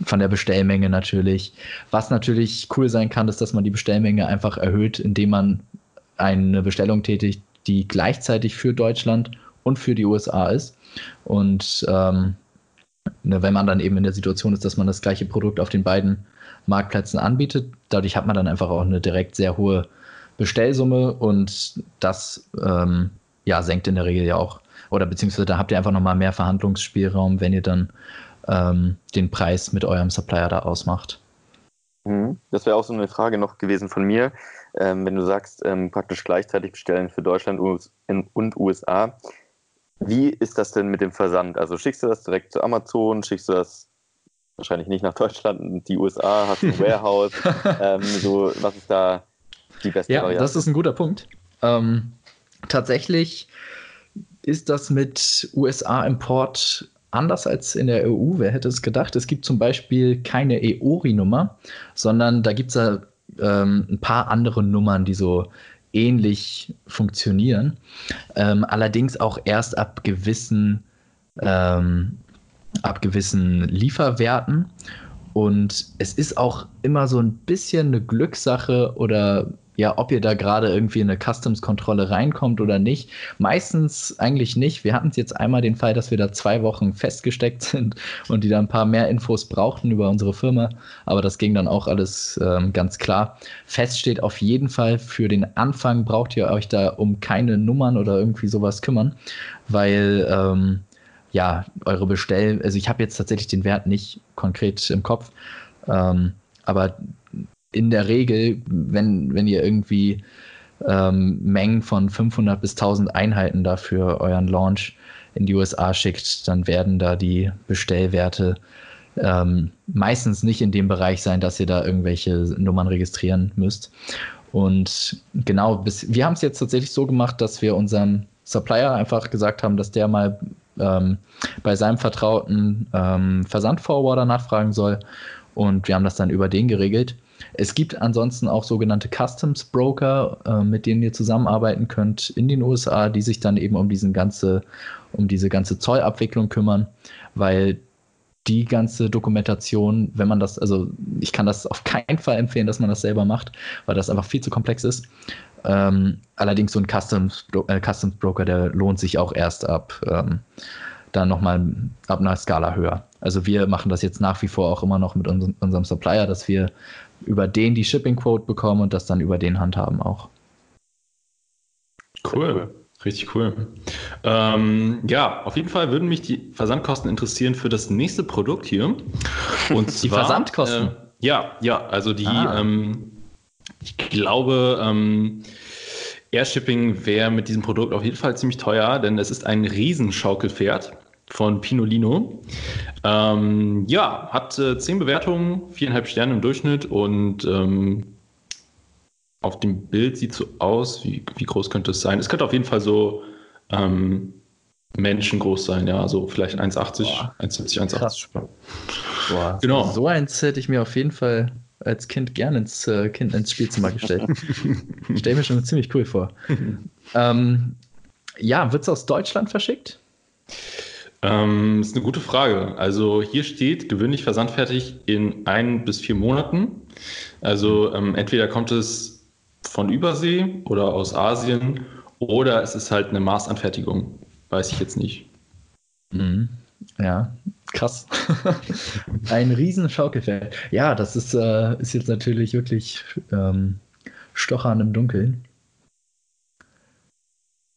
von der Bestellmenge natürlich. Was natürlich cool sein kann, ist, dass man die Bestellmenge einfach erhöht, indem man eine Bestellung tätigt, die gleichzeitig für Deutschland und für die USA ist. Und ähm, ne, wenn man dann eben in der Situation ist, dass man das gleiche Produkt auf den beiden Marktplätzen anbietet, dadurch hat man dann einfach auch eine direkt sehr hohe Bestellsumme und das ähm, ja, senkt in der Regel ja auch, oder beziehungsweise da habt ihr einfach nochmal mehr Verhandlungsspielraum, wenn ihr dann ähm, den Preis mit eurem Supplier da ausmacht. Mhm. Das wäre auch so eine Frage noch gewesen von mir. Ähm, wenn du sagst, ähm, praktisch gleichzeitig bestellen für Deutschland und USA, wie ist das denn mit dem Versand? Also schickst du das direkt zu Amazon, schickst du das wahrscheinlich nicht nach Deutschland, die USA, hast ein Warehouse, ähm, so, was ist da die beste ja, Variante? Ja, das ist ein guter Punkt. Ähm, tatsächlich ist das mit USA-Import anders als in der EU. Wer hätte es gedacht? Es gibt zum Beispiel keine EORI-Nummer, sondern da gibt es ja ähm, ein paar andere Nummern, die so ähnlich funktionieren. Ähm, allerdings auch erst ab gewissen, ähm, ab gewissen Lieferwerten. Und es ist auch immer so ein bisschen eine Glückssache oder ja, ob ihr da gerade irgendwie in eine Customs-Kontrolle reinkommt oder nicht. Meistens eigentlich nicht. Wir hatten jetzt einmal den Fall, dass wir da zwei Wochen festgesteckt sind und die da ein paar mehr Infos brauchten über unsere Firma. Aber das ging dann auch alles ähm, ganz klar. Fest steht auf jeden Fall, für den Anfang braucht ihr euch da um keine Nummern oder irgendwie sowas kümmern, weil ähm, ja, eure Bestell, also ich habe jetzt tatsächlich den Wert nicht konkret im Kopf. Ähm, aber in der Regel, wenn, wenn ihr irgendwie ähm, Mengen von 500 bis 1000 Einheiten dafür euren Launch in die USA schickt, dann werden da die Bestellwerte ähm, meistens nicht in dem Bereich sein, dass ihr da irgendwelche Nummern registrieren müsst. Und genau, bis, wir haben es jetzt tatsächlich so gemacht, dass wir unserem Supplier einfach gesagt haben, dass der mal ähm, bei seinem vertrauten ähm, Versandforwarder nachfragen soll. Und wir haben das dann über den geregelt. Es gibt ansonsten auch sogenannte Customs Broker, äh, mit denen ihr zusammenarbeiten könnt in den USA, die sich dann eben um diesen ganze, um diese ganze Zollabwicklung kümmern, weil die ganze Dokumentation, wenn man das, also ich kann das auf keinen Fall empfehlen, dass man das selber macht, weil das einfach viel zu komplex ist. Ähm, allerdings so ein Customs, äh, Customs Broker, der lohnt sich auch erst ab ähm, dann nochmal ab einer Skala höher. Also wir machen das jetzt nach wie vor auch immer noch mit unserem, unserem Supplier, dass wir über den die Shipping Quote bekommen und das dann über den handhaben auch. Cool. Richtig cool. Ähm, ja, auf jeden Fall würden mich die Versandkosten interessieren für das nächste Produkt hier. Und zwar, die Versandkosten? Äh, ja, ja, also die, ah. ähm, ich glaube, ähm, Airshipping wäre mit diesem Produkt auf jeden Fall ziemlich teuer, denn es ist ein Riesenschaukelpferd von Pinolino. Ähm, ja, hat äh, zehn Bewertungen, viereinhalb Sterne im Durchschnitt und ähm, auf dem Bild sieht so aus, wie, wie groß könnte es sein? Es könnte auf jeden Fall so ähm, menschengroß sein, ja, also vielleicht 1,80, 1,70, 1,80. Boah, genau. So eins hätte ich mir auf jeden Fall als Kind gerne ins, äh, kind ins Spielzimmer gestellt. Stell mir schon ziemlich cool vor. ähm, ja, wird es aus Deutschland verschickt? Ähm, ist eine gute Frage. Also hier steht gewöhnlich versandfertig in ein bis vier Monaten. Also ähm, entweder kommt es von Übersee oder aus Asien oder es ist halt eine Maßanfertigung. Weiß ich jetzt nicht. Mhm. Ja, krass. Ein riesen Schaukelfeld. Ja, das ist, äh, ist jetzt natürlich wirklich ähm, Stochern im Dunkeln.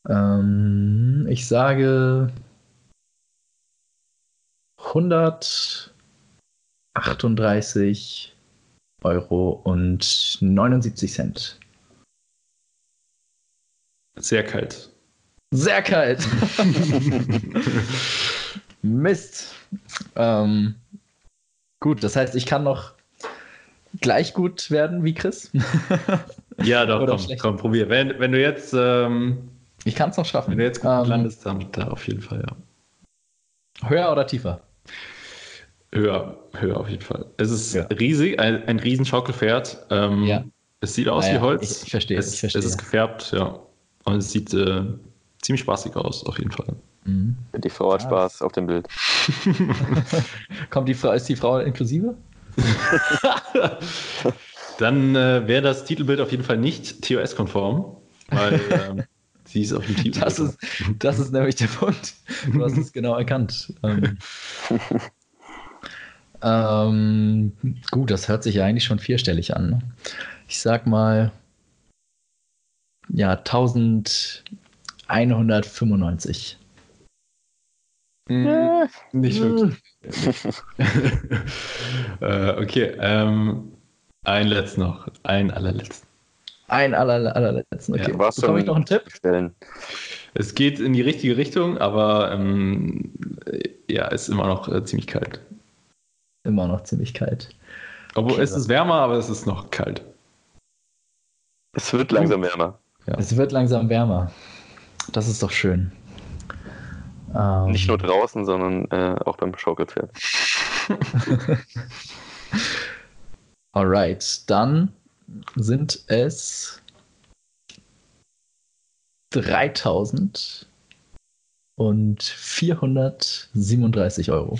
Ähm, ich sage 138 Euro und 79 Cent. Sehr kalt. Sehr kalt. Mist. Ähm, gut, das heißt, ich kann noch gleich gut werden wie Chris. ja, doch, komm, komm, probier. Wenn, wenn du jetzt. Ähm, ich kann es noch schaffen. Wenn du jetzt gut ähm, landest, dann da auf jeden Fall, ja. Höher oder tiefer? Höher, höher auf jeden Fall. Es ist ja. riesig, ein, ein Riesenschaukelpferd. Ähm, ja. Es sieht aus ah, wie Holz. Ich verstehe. Es, ich verstehe. es ist gefärbt, ja. Und es sieht äh, ziemlich spaßig aus, auf jeden Fall. Mhm. Die Frau hat. Spaß auf dem Bild. Kommt die Frau, ist die Frau inklusive? Dann äh, wäre das Titelbild auf jeden Fall nicht TOS-konform, weil ähm, sie ist auf dem Titel. Das ist, das ist nämlich der Punkt. Du hast es genau erkannt. Ähm, ähm, gut, das hört sich ja eigentlich schon vierstellig an. Ne? Ich sag mal, ja, 1195. Hm, nicht wirklich. äh, okay, ähm, ein letzt noch. Ein allerletzten. Ein aller, allerletzten, okay. Ja, Bekomme ich noch einen Tipp? Stellen. Es geht in die richtige Richtung, aber ähm, ja, ist immer noch äh, ziemlich kalt. Immer noch ziemlich kalt. Obwohl okay, es ist wärmer, aber es ist noch kalt. Es wird langsam wärmer. Ja. Es wird langsam wärmer. Das ist doch schön. Ähm, Nicht nur draußen, sondern äh, auch beim Schaukelpferd. Alright, dann sind es 3000 und 437 Euro.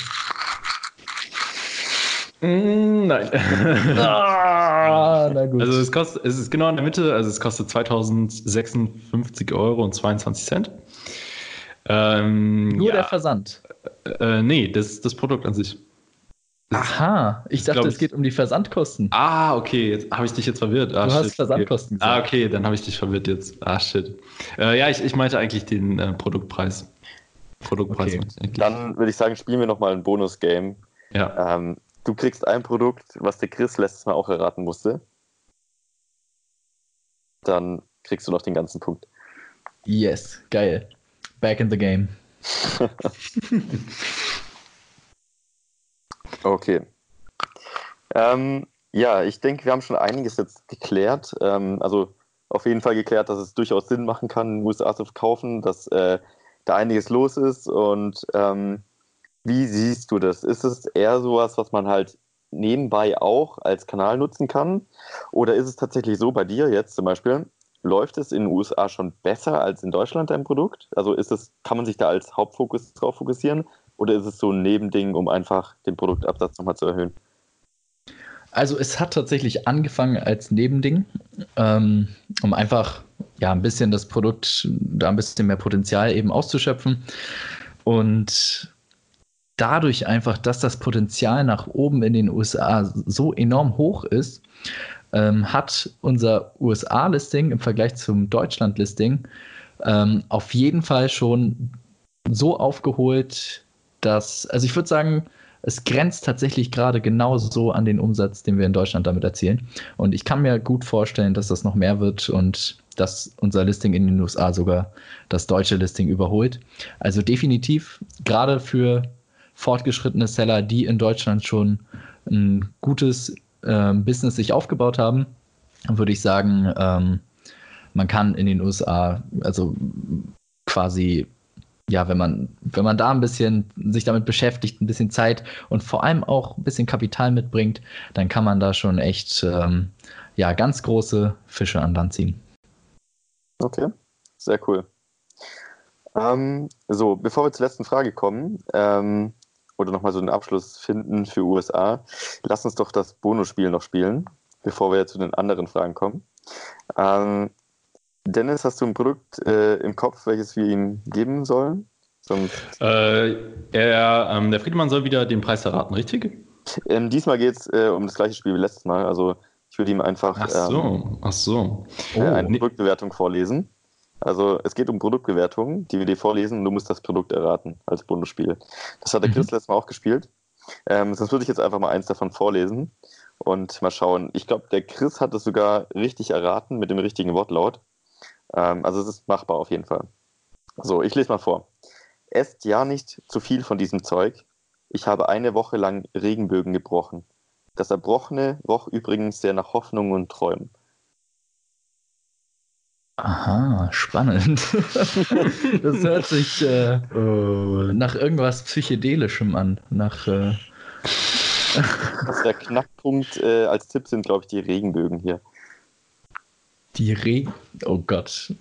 Mm, nein. ah, na gut. Also es kostet, es ist genau in der Mitte, also es kostet 2056 Euro und 22 Cent. Ähm, Nur ja. der Versand. Äh, nee, das, das Produkt an sich. Aha, ich dachte, es geht um die Versandkosten. Ah, okay, jetzt habe ich dich jetzt verwirrt. Ah, du shit. hast Versandkosten okay. gesagt. Ah, okay, dann habe ich dich verwirrt jetzt. Ah, shit. Äh, ja, ich, ich meinte eigentlich den äh, Produktpreis. Produktpreis. Okay. Dann würde ich sagen, spielen wir nochmal ein Bonus-Game. Ja. Ähm, du kriegst ein Produkt, was der Chris letztes Mal auch erraten musste. Dann kriegst du noch den ganzen Punkt. Yes, geil. Back in the game. Okay. Ähm, ja, ich denke, wir haben schon einiges jetzt geklärt. Ähm, also auf jeden Fall geklärt, dass es durchaus Sinn machen kann, USA zu verkaufen, dass äh, da einiges los ist. Und ähm, wie siehst du das? Ist es eher sowas, was man halt nebenbei auch als Kanal nutzen kann? Oder ist es tatsächlich so bei dir jetzt zum Beispiel? Läuft es in den USA schon besser als in Deutschland dein Produkt? Also ist es, kann man sich da als Hauptfokus drauf fokussieren? Oder ist es so ein Nebending, um einfach den Produktabsatz nochmal zu erhöhen? Also es hat tatsächlich angefangen als Nebending, ähm, um einfach ja ein bisschen das Produkt, da ein bisschen mehr Potenzial eben auszuschöpfen. Und dadurch einfach, dass das Potenzial nach oben in den USA so enorm hoch ist, ähm, hat unser USA-Listing im Vergleich zum Deutschland-Listing ähm, auf jeden Fall schon so aufgeholt, dass, also ich würde sagen, es grenzt tatsächlich gerade genauso an den Umsatz, den wir in Deutschland damit erzielen. Und ich kann mir gut vorstellen, dass das noch mehr wird und dass unser Listing in den USA sogar das deutsche Listing überholt. Also definitiv, gerade für fortgeschrittene Seller, die in Deutschland schon ein gutes äh, Business sich aufgebaut haben, würde ich sagen, ähm, man kann in den USA also quasi ja, wenn man, wenn man da ein bisschen sich damit beschäftigt, ein bisschen Zeit und vor allem auch ein bisschen Kapital mitbringt, dann kann man da schon echt ähm, ja, ganz große Fische an Land ziehen. Okay, sehr cool. Ähm, so, bevor wir zur letzten Frage kommen, ähm, oder nochmal so einen Abschluss finden für USA, lass uns doch das Bonusspiel noch spielen, bevor wir zu den anderen Fragen kommen. Ähm, Dennis, hast du ein Produkt äh, im Kopf, welches wir ihm geben sollen? Äh, er, ähm, der Friedemann soll wieder den Preis erraten, richtig? Ähm, diesmal geht es äh, um das gleiche Spiel wie letztes Mal. Also ich würde ihm einfach ach so, ähm, ach so. Oh. eine Produktbewertung vorlesen. Also es geht um Produktbewertungen, die wir dir vorlesen und du musst das Produkt erraten als Bonusspiel. Das hat der Chris mhm. letztes Mal auch gespielt. Ähm, sonst würde ich jetzt einfach mal eins davon vorlesen und mal schauen. Ich glaube, der Chris hat es sogar richtig erraten mit dem richtigen Wortlaut. Ähm, also es ist machbar auf jeden Fall. So, ich lese mal vor. Esst ja nicht zu viel von diesem Zeug. Ich habe eine Woche lang Regenbögen gebrochen. Das Erbrochene roch übrigens sehr nach Hoffnung und Träumen. Aha, spannend. das hört sich äh, oh. nach irgendwas Psychedelischem an. Nach. Äh... das der Knackpunkt äh, als Tipp sind, glaube ich, die Regenbögen hier. Die Regen. Oh Gott.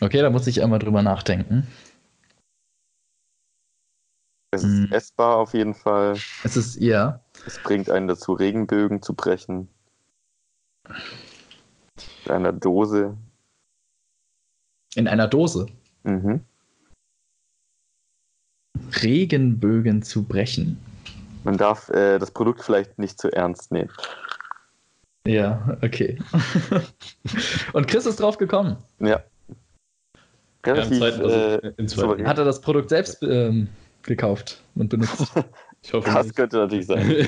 Okay, da muss ich einmal drüber nachdenken. Es ist hm. essbar auf jeden Fall. Es ist, ja. Es bringt einen dazu, Regenbögen zu brechen. In einer Dose. In einer Dose? Mhm. Regenbögen zu brechen. Man darf äh, das Produkt vielleicht nicht zu ernst nehmen. Ja, okay. Und Chris ist drauf gekommen. Ja. Relativ, ja, im zweiten, äh, Hat er das Produkt selbst ähm, gekauft und benutzt? ich hoffe das nicht. könnte natürlich sein.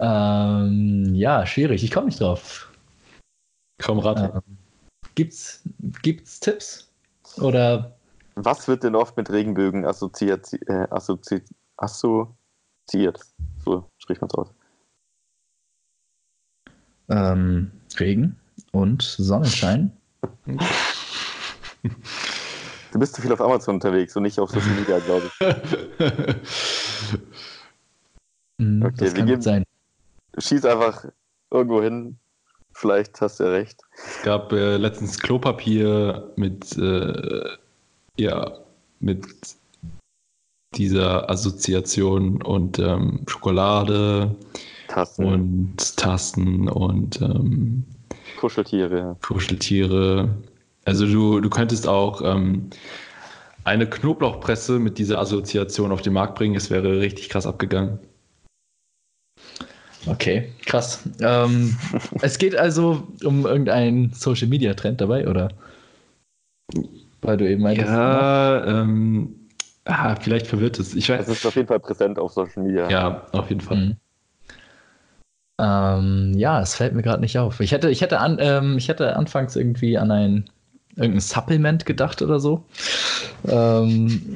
ähm, ja, schwierig. Ich komme nicht drauf. Komm, rate. Ähm, gibt's, gibt's Tipps? Oder was wird denn oft mit Regenbögen assoziiert? Äh, assozi assoziiert? So spricht man es aus. Ähm, Regen und Sonnenschein. Du bist zu viel auf Amazon unterwegs und nicht auf Social Media, glaube ich. Mm, okay, das kann geben, sein. Schieß einfach irgendwo hin. Vielleicht hast du ja recht. Es gab äh, letztens Klopapier mit äh, ja, mit dieser Assoziation und ähm, Schokolade Tassen. und Tasten und ähm, Kuscheltiere. Kuscheltiere. Also du, du könntest auch ähm, eine Knoblauchpresse mit dieser Assoziation auf den Markt bringen. Es wäre richtig krass abgegangen. Okay, krass. Ähm, es geht also um irgendeinen Social Media Trend dabei, oder? Weil du eben meintest. Ja, ähm, ah, vielleicht verwirrt es. Ich weiß. Es ist auf jeden Fall präsent auf Social Media. Ja, auf jeden Fall. Mhm. Ähm, ja, es fällt mir gerade nicht auf. Ich hätte, ich hätte an, ähm, ich hätte anfangs irgendwie an ein irgendein Supplement gedacht oder so. Ähm,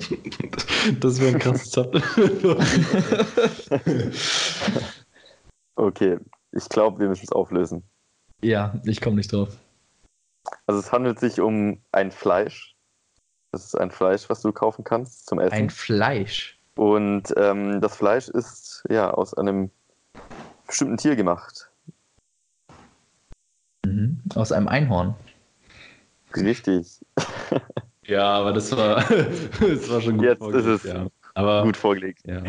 das wäre ein krasses Supplement. okay, ich glaube, wir müssen es auflösen. Ja, ich komme nicht drauf. Also es handelt sich um ein Fleisch, das ist ein Fleisch, was du kaufen kannst zum Essen. Ein Fleisch. Und ähm, das Fleisch ist ja aus einem bestimmten Tier gemacht. Mhm. Aus einem Einhorn. Richtig. ja, aber das war, das war schon gut Jetzt vorgelegt. Ist es ja. aber, gut vorgelegt. Ja.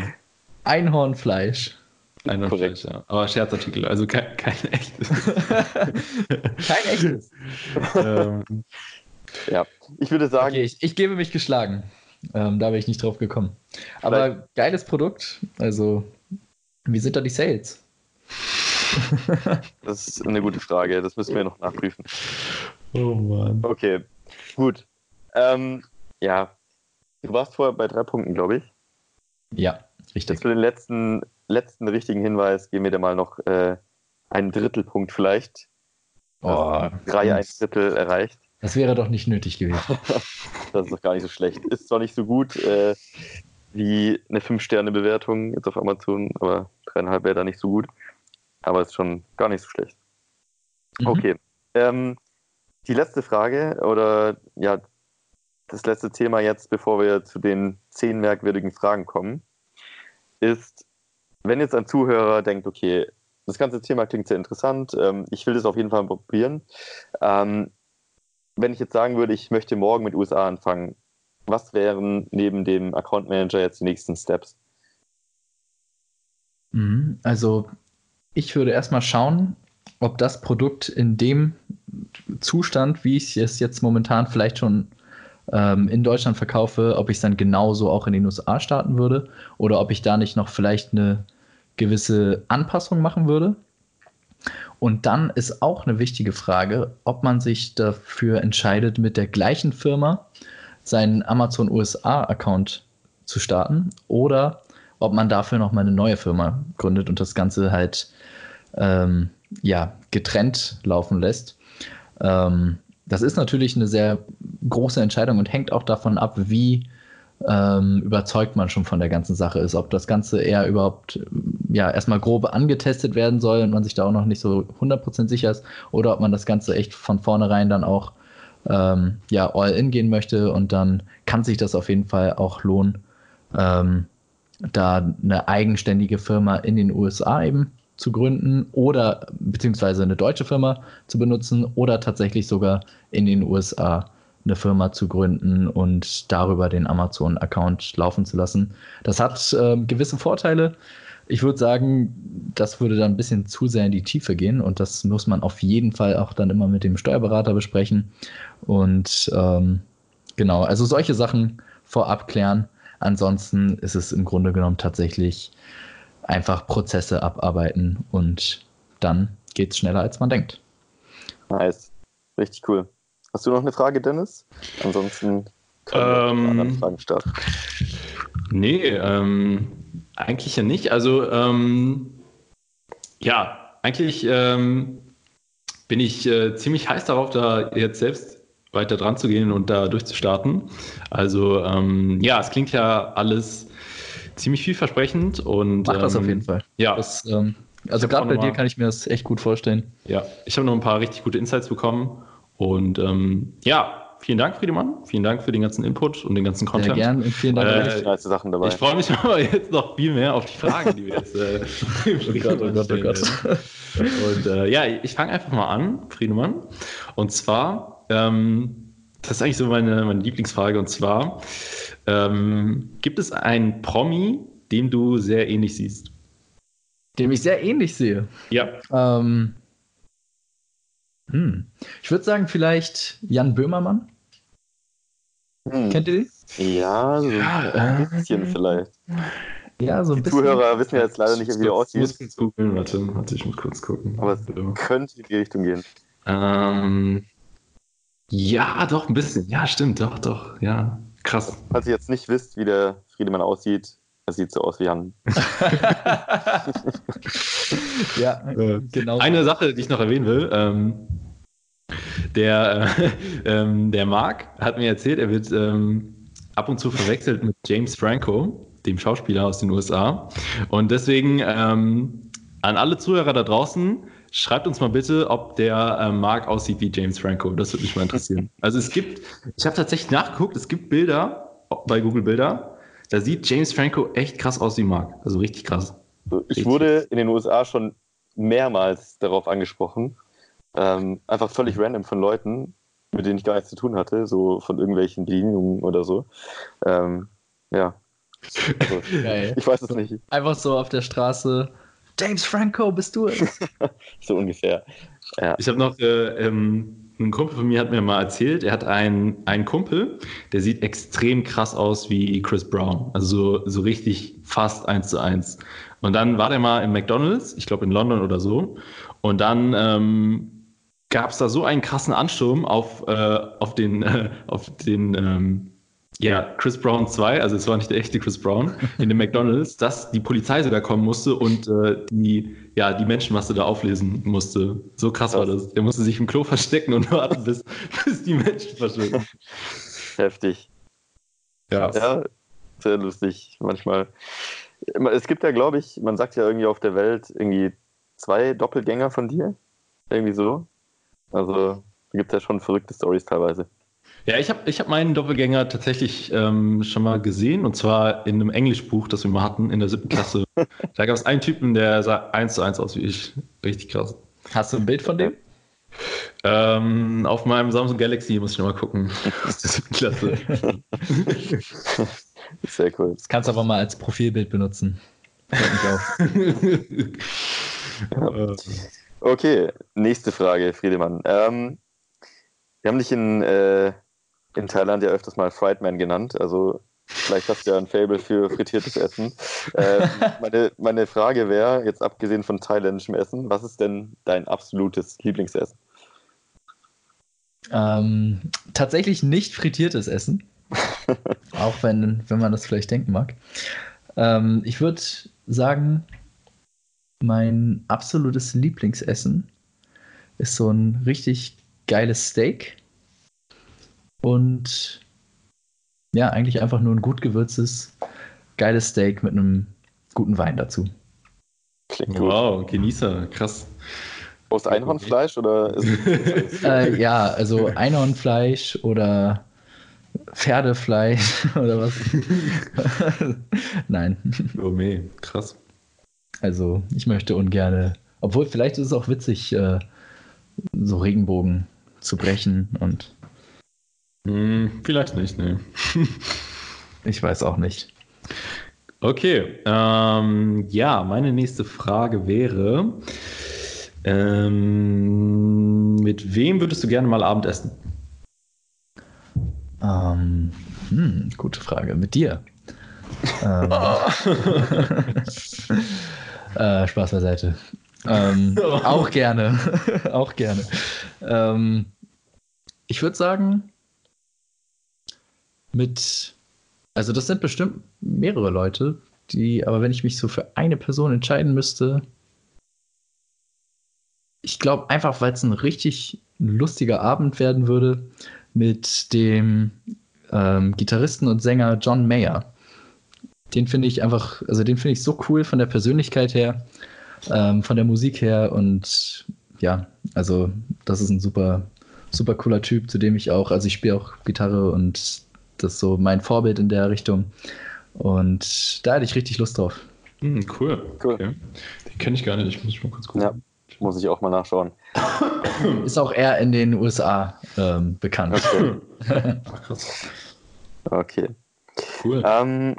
Einhornfleisch. Einhornfleisch, ja. Aber Scherzartikel, also kein, kein echtes. kein echtes. ähm, ja, ich würde sagen. Okay, ich, ich gebe mich geschlagen. Ähm, da wäre ich nicht drauf gekommen. Aber Vielleicht. geiles Produkt. Also, wie sind da die Sales? das ist eine gute Frage. Das müssen wir noch nachprüfen. Oh Mann. Okay, gut. Ähm, ja, du warst vorher bei drei Punkten, glaube ich. Ja, richtig. Für den letzten, letzten richtigen Hinweis geben wir dir mal noch äh, einen Drittelpunkt vielleicht. Oh, drei, ein Drittel erreicht. Das wäre doch nicht nötig gewesen. das ist doch gar nicht so schlecht. Ist zwar nicht so gut äh, wie eine 5-Sterne-Bewertung jetzt auf Amazon, aber dreieinhalb wäre da nicht so gut. Aber ist schon gar nicht so schlecht. Mhm. Okay. Ähm, die letzte Frage oder ja, das letzte Thema jetzt, bevor wir zu den zehn merkwürdigen Fragen kommen, ist, wenn jetzt ein Zuhörer denkt, okay, das ganze Thema klingt sehr interessant, ähm, ich will das auf jeden Fall probieren. Ähm, wenn ich jetzt sagen würde, ich möchte morgen mit USA anfangen, was wären neben dem Account Manager jetzt die nächsten Steps? Mhm, also ich würde erstmal schauen, ob das Produkt in dem Zustand, wie ich es jetzt momentan vielleicht schon ähm, in Deutschland verkaufe, ob ich es dann genauso auch in den USA starten würde oder ob ich da nicht noch vielleicht eine gewisse Anpassung machen würde. Und dann ist auch eine wichtige Frage, ob man sich dafür entscheidet, mit der gleichen Firma seinen Amazon USA-Account zu starten oder ob man dafür nochmal eine neue Firma gründet und das Ganze halt ähm, ja, getrennt laufen lässt. Ähm, das ist natürlich eine sehr große Entscheidung und hängt auch davon ab, wie ähm, überzeugt man schon von der ganzen Sache ist. Ob das Ganze eher überhaupt ja erstmal grob angetestet werden soll und man sich da auch noch nicht so 100% sicher ist oder ob man das Ganze echt von vornherein dann auch ähm, ja, all in gehen möchte und dann kann sich das auf jeden Fall auch lohnen, ähm, da eine eigenständige Firma in den USA eben zu gründen oder beziehungsweise eine deutsche Firma zu benutzen oder tatsächlich sogar in den USA eine Firma zu gründen und darüber den Amazon-Account laufen zu lassen. Das hat äh, gewisse Vorteile. Ich würde sagen, das würde dann ein bisschen zu sehr in die Tiefe gehen und das muss man auf jeden Fall auch dann immer mit dem Steuerberater besprechen. Und ähm, genau, also solche Sachen vorab klären. Ansonsten ist es im Grunde genommen tatsächlich einfach Prozesse abarbeiten und dann geht es schneller, als man denkt. Nice. Richtig cool. Hast du noch eine Frage, Dennis? Ansonsten können wir ähm, mit anderen Fragen starten. Nee, ähm, eigentlich ja nicht. Also, ähm, ja, eigentlich ähm, bin ich äh, ziemlich heiß darauf, da jetzt selbst weiter dran zu gehen und da durchzustarten. Also, ähm, ja, es klingt ja alles ziemlich vielversprechend und. Mach das auf ähm, jeden Fall. Ja. Das, ähm, also, gerade bei dir kann ich mir das echt gut vorstellen. Ja, ich habe noch ein paar richtig gute Insights bekommen und ähm, ja, vielen Dank, Friedemann. Vielen Dank für den ganzen Input und den ganzen Content. Sehr gerne und vielen Dank. Äh, Sachen dabei. Ich freue mich aber jetzt noch viel mehr auf die Fragen, die wir jetzt äh, oh Gott, oh Gott, oh Gott. Und äh, ja, ich fange einfach mal an, Friedemann. Und zwar, ähm, das ist eigentlich so meine, meine Lieblingsfrage. Und zwar, ähm, gibt es einen Promi, dem du sehr ähnlich siehst? Dem ich sehr ähnlich sehe? Ja. Ähm, hm. Ich würde sagen, vielleicht Jan Böhmermann. Hm. Kennt ihr die? Ja, so ja, ein bisschen äh, vielleicht. Ja, so ein die bisschen. Zuhörer wissen ja jetzt leider nicht, wie er aussieht. Ich muss kurz googeln, warte, warte, ich muss kurz gucken. Aber es könnte in die Richtung gehen. Ähm, ja, doch, ein bisschen. Ja, stimmt, doch, doch, ja. Krass. Falls ihr jetzt nicht wisst, wie der Friedemann aussieht, er sieht so aus wie Jan. ja, äh, genau. Eine Sache, die ich noch erwähnen will, ähm, der, äh, ähm, der Marc hat mir erzählt, er wird ähm, ab und zu verwechselt mit James Franco, dem Schauspieler aus den USA. Und deswegen ähm, an alle Zuhörer da draußen, schreibt uns mal bitte, ob der äh, Marc aussieht wie James Franco. Das würde mich mal interessieren. Also es gibt, ich habe tatsächlich nachgeguckt, es gibt Bilder bei Google Bilder, da sieht James Franco echt krass aus wie Marc. Also richtig krass. Ich richtig wurde in den USA schon mehrmals darauf angesprochen, ähm, einfach völlig random von Leuten, mit denen ich gar nichts zu tun hatte, so von irgendwelchen Bedienungen oder so. Ähm, ja. Also, ich weiß es nicht. Einfach so auf der Straße. James Franco, bist du es? so ungefähr. Ja. Ich habe noch, äh, ähm, ein Kumpel von mir hat mir mal erzählt, er hat einen, einen Kumpel, der sieht extrem krass aus wie Chris Brown. Also so, so richtig fast eins zu eins. Und dann war der mal im McDonalds, ich glaube in London oder so. Und dann ähm, gab es da so einen krassen Ansturm auf, äh, auf den, äh, auf den ähm, ja, Chris Brown 2, also es war nicht der echte Chris Brown, in dem McDonalds, dass die Polizei sogar kommen musste und äh, die, ja, die Menschenmasse da auflesen musste. So krass war das. Der musste sich im Klo verstecken und warten, bis, bis die Menschen verschwinden. Heftig. Ja. ja, sehr lustig manchmal. Es gibt ja, glaube ich, man sagt ja irgendwie auf der Welt irgendwie zwei Doppelgänger von dir. Irgendwie so. Also da gibt es ja schon verrückte Stories teilweise. Ja, ich habe ich hab meinen Doppelgänger tatsächlich ähm, schon mal gesehen und zwar in einem Englischbuch, das wir mal hatten in der siebten Klasse. da gab es einen Typen, der sah eins zu eins aus wie ich. Richtig krass. Hast du ein Bild von dem? Ähm, auf meinem Samsung Galaxy muss ich noch mal gucken. aus der siebten Klasse. Sehr cool. Das kannst du aber mal als Profilbild benutzen. Hört mich auf. Okay, nächste Frage, Friedemann. Ähm, wir haben dich in, äh, in Thailand ja öfters mal Friedman genannt, also vielleicht hast du ja ein Fable für frittiertes Essen. Ähm, meine, meine Frage wäre, jetzt abgesehen von thailändischem Essen, was ist denn dein absolutes Lieblingsessen? Ähm, tatsächlich nicht frittiertes Essen. Auch wenn, wenn man das vielleicht denken mag. Ähm, ich würde sagen, mein absolutes Lieblingsessen ist so ein richtig geiles Steak und ja, eigentlich einfach nur ein gut gewürztes, geiles Steak mit einem guten Wein dazu. Klingt wow, gut. Genießer, krass. Aus Einhornfleisch oder? äh, ja, also Einhornfleisch oder Pferdefleisch oder was? Nein. Gourmet, krass. Also ich möchte ungern, obwohl vielleicht ist es auch witzig, äh, so Regenbogen zu brechen und Hm, vielleicht nicht, ne. ich weiß auch nicht. Okay, ähm, ja, meine nächste Frage wäre, ähm, mit wem würdest du gerne mal Abendessen? Ähm, hm, gute Frage. Mit dir. ähm, äh, Spaß beiseite. Ähm, auch gerne. auch gerne. Ähm, ich würde sagen, mit, also das sind bestimmt mehrere Leute, die, aber wenn ich mich so für eine Person entscheiden müsste, ich glaube einfach, weil es ein richtig lustiger Abend werden würde mit dem ähm, Gitarristen und Sänger John Mayer. Den finde ich einfach, also den finde ich so cool von der Persönlichkeit her, ähm, von der Musik her und ja, also das ist ein super, super cooler Typ, zu dem ich auch, also ich spiele auch Gitarre und das ist so mein Vorbild in der Richtung. Und da hätte ich richtig Lust drauf. Hm, cool. cool. Okay. Den kenne ich gar nicht, ich muss mal kurz gucken. Ja, muss ich auch mal nachschauen. Ist auch eher in den USA ähm, bekannt. Okay. Ach, krass. Okay. Cool. Ähm,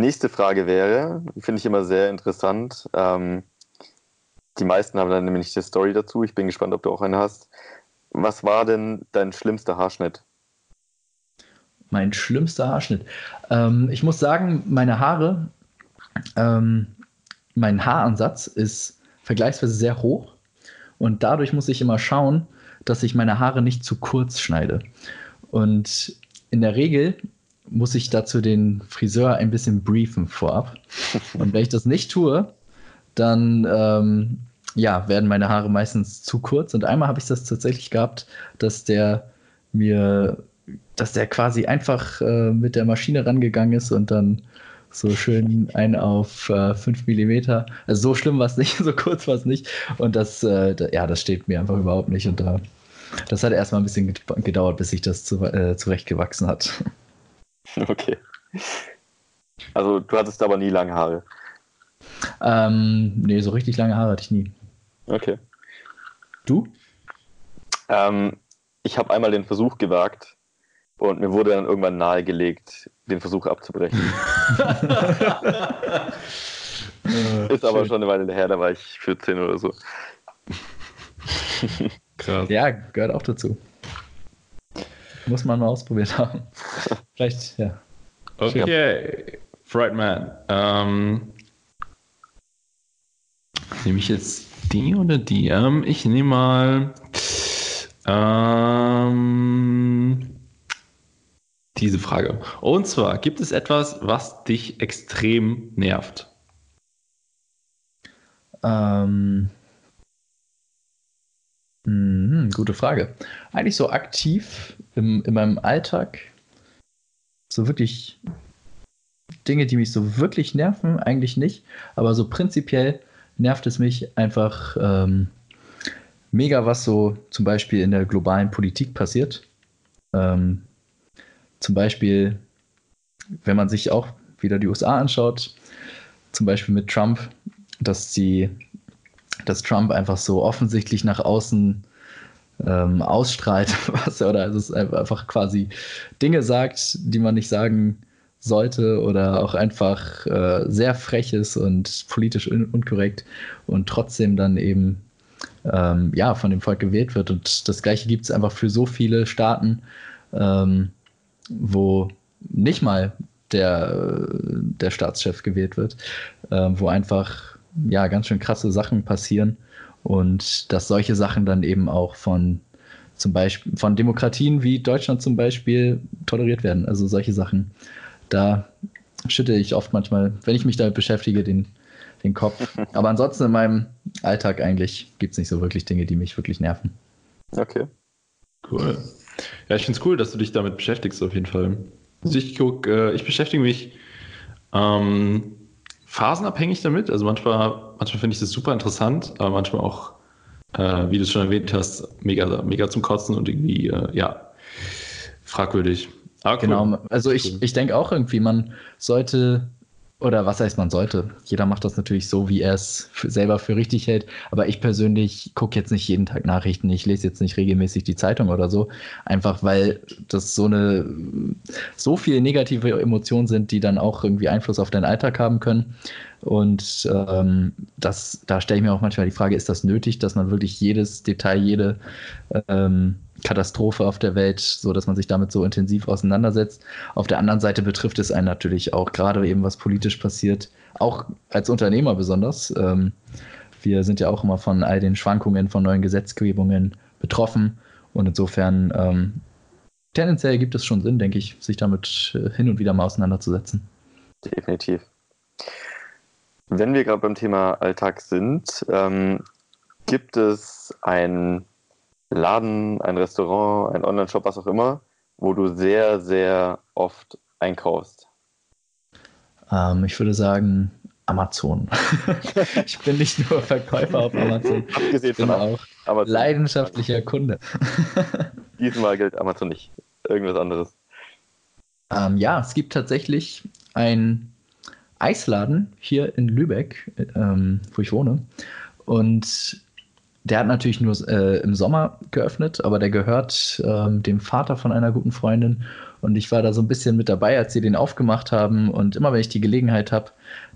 nächste Frage wäre, finde ich immer sehr interessant. Ähm, die meisten haben dann nämlich eine Story dazu. Ich bin gespannt, ob du auch eine hast. Was war denn dein schlimmster Haarschnitt? Mein schlimmster Haarschnitt. Ähm, ich muss sagen, meine Haare, ähm, mein Haaransatz ist vergleichsweise sehr hoch und dadurch muss ich immer schauen, dass ich meine Haare nicht zu kurz schneide. Und in der Regel muss ich dazu den Friseur ein bisschen briefen vorab. Und wenn ich das nicht tue, dann ähm, ja, werden meine Haare meistens zu kurz. Und einmal habe ich das tatsächlich gehabt, dass der mir, dass der quasi einfach äh, mit der Maschine rangegangen ist und dann so schön ein auf äh, 5 mm. Also so schlimm war es nicht, so kurz war es nicht. Und das, äh, da, ja, das steht mir einfach überhaupt nicht. Und da, das hat erstmal ein bisschen gedauert, bis sich das zu, äh, zurechtgewachsen hat. Okay. Also du hattest aber nie lange Haare. Ähm, nee, so richtig lange Haare hatte ich nie. Okay. Du? Ähm, ich habe einmal den Versuch gewagt und mir wurde dann irgendwann nahegelegt, den Versuch abzubrechen. Ist aber schon eine Weile her, da war ich 14 oder so. Krass. Ja, gehört auch dazu. Muss man mal ausprobiert haben. Vielleicht, ja. Okay, Frightman. Ähm, nehme ich jetzt die oder die? Ähm, ich nehme mal ähm, diese Frage. Und zwar, gibt es etwas, was dich extrem nervt? Ähm, mh, gute Frage. Eigentlich so aktiv im, in meinem Alltag, so wirklich Dinge, die mich so wirklich nerven, eigentlich nicht. Aber so prinzipiell nervt es mich einfach ähm, mega, was so zum Beispiel in der globalen Politik passiert. Ähm, zum Beispiel, wenn man sich auch wieder die USA anschaut, zum Beispiel mit Trump, dass sie, dass Trump einfach so offensichtlich nach außen ähm, ausstrahlt, was er oder also es einfach quasi Dinge sagt, die man nicht sagen sollte oder auch einfach äh, sehr frech ist und politisch un unkorrekt und trotzdem dann eben ähm, ja von dem Volk gewählt wird. Und das gleiche gibt es einfach für so viele Staaten, ähm, wo nicht mal der, der Staatschef gewählt wird, äh, wo einfach ja ganz schön krasse Sachen passieren und dass solche Sachen dann eben auch von zum Beispiel von Demokratien wie Deutschland zum Beispiel toleriert werden. Also solche Sachen. Da schütte ich oft manchmal, wenn ich mich damit beschäftige, den, den Kopf. Aber ansonsten in meinem Alltag eigentlich gibt es nicht so wirklich Dinge, die mich wirklich nerven. Okay. Cool. Ja, ich finde es cool, dass du dich damit beschäftigst, auf jeden Fall. Also ich, guck, äh, ich beschäftige mich ähm, phasenabhängig damit. Also manchmal, manchmal finde ich das super interessant, aber manchmal auch, äh, wie du es schon erwähnt hast, mega, mega zum Kotzen und irgendwie, äh, ja, fragwürdig. Ah, cool. Genau, also ich, ich denke auch irgendwie, man sollte Oder was heißt man sollte? Jeder macht das natürlich so, wie er es selber für richtig hält. Aber ich persönlich gucke jetzt nicht jeden Tag Nachrichten. Ich lese jetzt nicht regelmäßig die Zeitung oder so. Einfach weil das so eine, so viele negative Emotionen sind, die dann auch irgendwie Einfluss auf deinen Alltag haben können. Und ähm, das, da stelle ich mir auch manchmal die Frage, ist das nötig, dass man wirklich jedes Detail, jede ähm, Katastrophe auf der Welt, so dass man sich damit so intensiv auseinandersetzt. Auf der anderen Seite betrifft es einen natürlich auch gerade eben, was politisch passiert, auch als Unternehmer besonders. Ähm, wir sind ja auch immer von all den Schwankungen von neuen Gesetzgebungen betroffen und insofern ähm, tendenziell gibt es schon Sinn, denke ich, sich damit äh, hin und wieder mal auseinanderzusetzen. Definitiv. Wenn wir gerade beim Thema Alltag sind, ähm, gibt es ein Laden, ein Restaurant, ein Online-Shop, was auch immer, wo du sehr, sehr oft einkaufst? Ähm, ich würde sagen Amazon. ich bin nicht nur Verkäufer auf Amazon. Abgesehen ich bin von auch Amazon. leidenschaftlicher Kunde. Diesmal gilt Amazon nicht. Irgendwas anderes. Ähm, ja, es gibt tatsächlich einen Eisladen hier in Lübeck, ähm, wo ich wohne. Und der hat natürlich nur äh, im Sommer geöffnet, aber der gehört ähm, dem Vater von einer guten Freundin. Und ich war da so ein bisschen mit dabei, als sie den aufgemacht haben. Und immer wenn ich die Gelegenheit habe,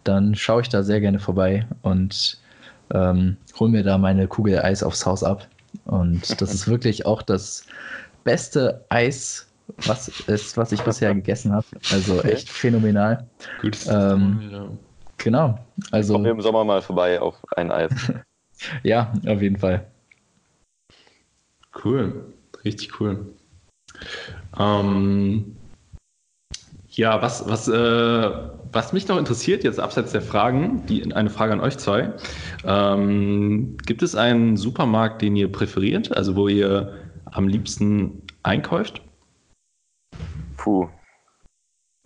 dann schaue ich da sehr gerne vorbei und ähm, hole mir da meine Kugel Eis aufs Haus ab. Und das ist wirklich auch das beste Eis, was ist, was ich bisher gegessen habe. Also echt phänomenal. Gut. Ähm, genau. Also. Kommen wir im Sommer mal vorbei auf ein Eis. Ja, auf jeden Fall. Cool, richtig cool. Ähm, ja, was, was, äh, was mich noch interessiert, jetzt abseits der Fragen, die, eine Frage an euch zwei. Ähm, gibt es einen Supermarkt, den ihr präferiert, also wo ihr am liebsten einkauft? Puh,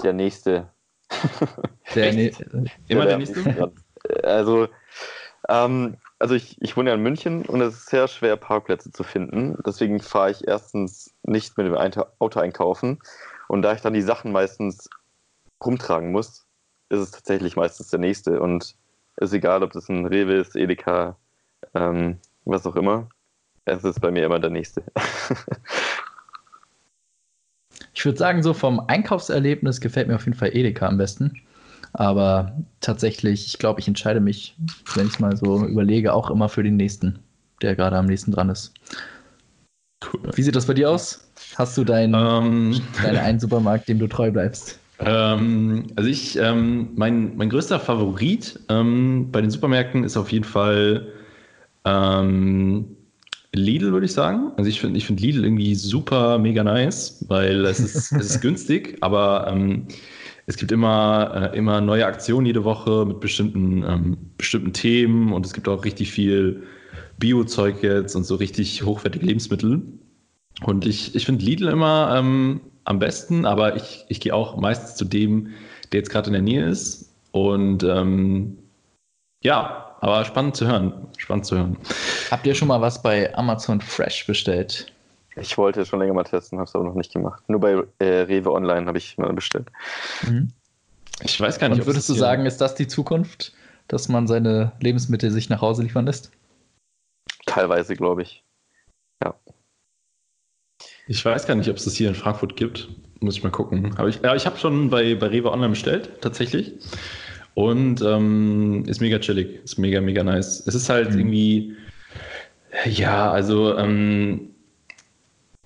der nächste. Der ne Immer der, der nächste? Also, ähm, also ich, ich wohne ja in München und es ist sehr schwer, Parkplätze zu finden. Deswegen fahre ich erstens nicht mit dem Auto einkaufen. Und da ich dann die Sachen meistens rumtragen muss, ist es tatsächlich meistens der nächste. Und es ist egal, ob das ein Rewe ist, Edeka, ähm, was auch immer. Es ist bei mir immer der nächste. ich würde sagen, so vom Einkaufserlebnis gefällt mir auf jeden Fall Edeka am besten. Aber tatsächlich, ich glaube, ich entscheide mich, wenn ich es mal so überlege, auch immer für den nächsten, der gerade am nächsten dran ist. Cool. Wie sieht das bei dir aus? Hast du deinen, ähm, deinen einen Supermarkt, dem du treu bleibst? Ähm, also ich, ähm, mein, mein größter Favorit ähm, bei den Supermärkten ist auf jeden Fall ähm, Lidl, würde ich sagen. Also ich finde ich find Lidl irgendwie super mega nice, weil es ist, es ist günstig, aber ähm, es gibt immer, äh, immer neue Aktionen jede Woche mit bestimmten, ähm, bestimmten Themen und es gibt auch richtig viel Bio-Zeug jetzt und so richtig hochwertige Lebensmittel. Und ich, ich finde Lidl immer ähm, am besten, aber ich, ich gehe auch meistens zu dem, der jetzt gerade in der Nähe ist. Und ähm, ja, aber spannend zu hören. Spannend zu hören. Habt ihr schon mal was bei Amazon Fresh bestellt? Ich wollte es schon länger mal testen, habe es aber noch nicht gemacht. Nur bei äh, Rewe Online habe ich mal bestellt. Mhm. Ich weiß gar nicht. Und würdest du sagen, ist das die Zukunft, dass man seine Lebensmittel sich nach Hause liefern lässt? Teilweise, glaube ich. Ja. Ich weiß gar nicht, ob es das hier in Frankfurt gibt. Muss ich mal gucken. Aber ich, ja, ich habe schon bei, bei Rewe Online bestellt, tatsächlich. Und ähm, ist mega chillig. Ist mega, mega nice. Es ist halt mhm. irgendwie, ja, also ähm,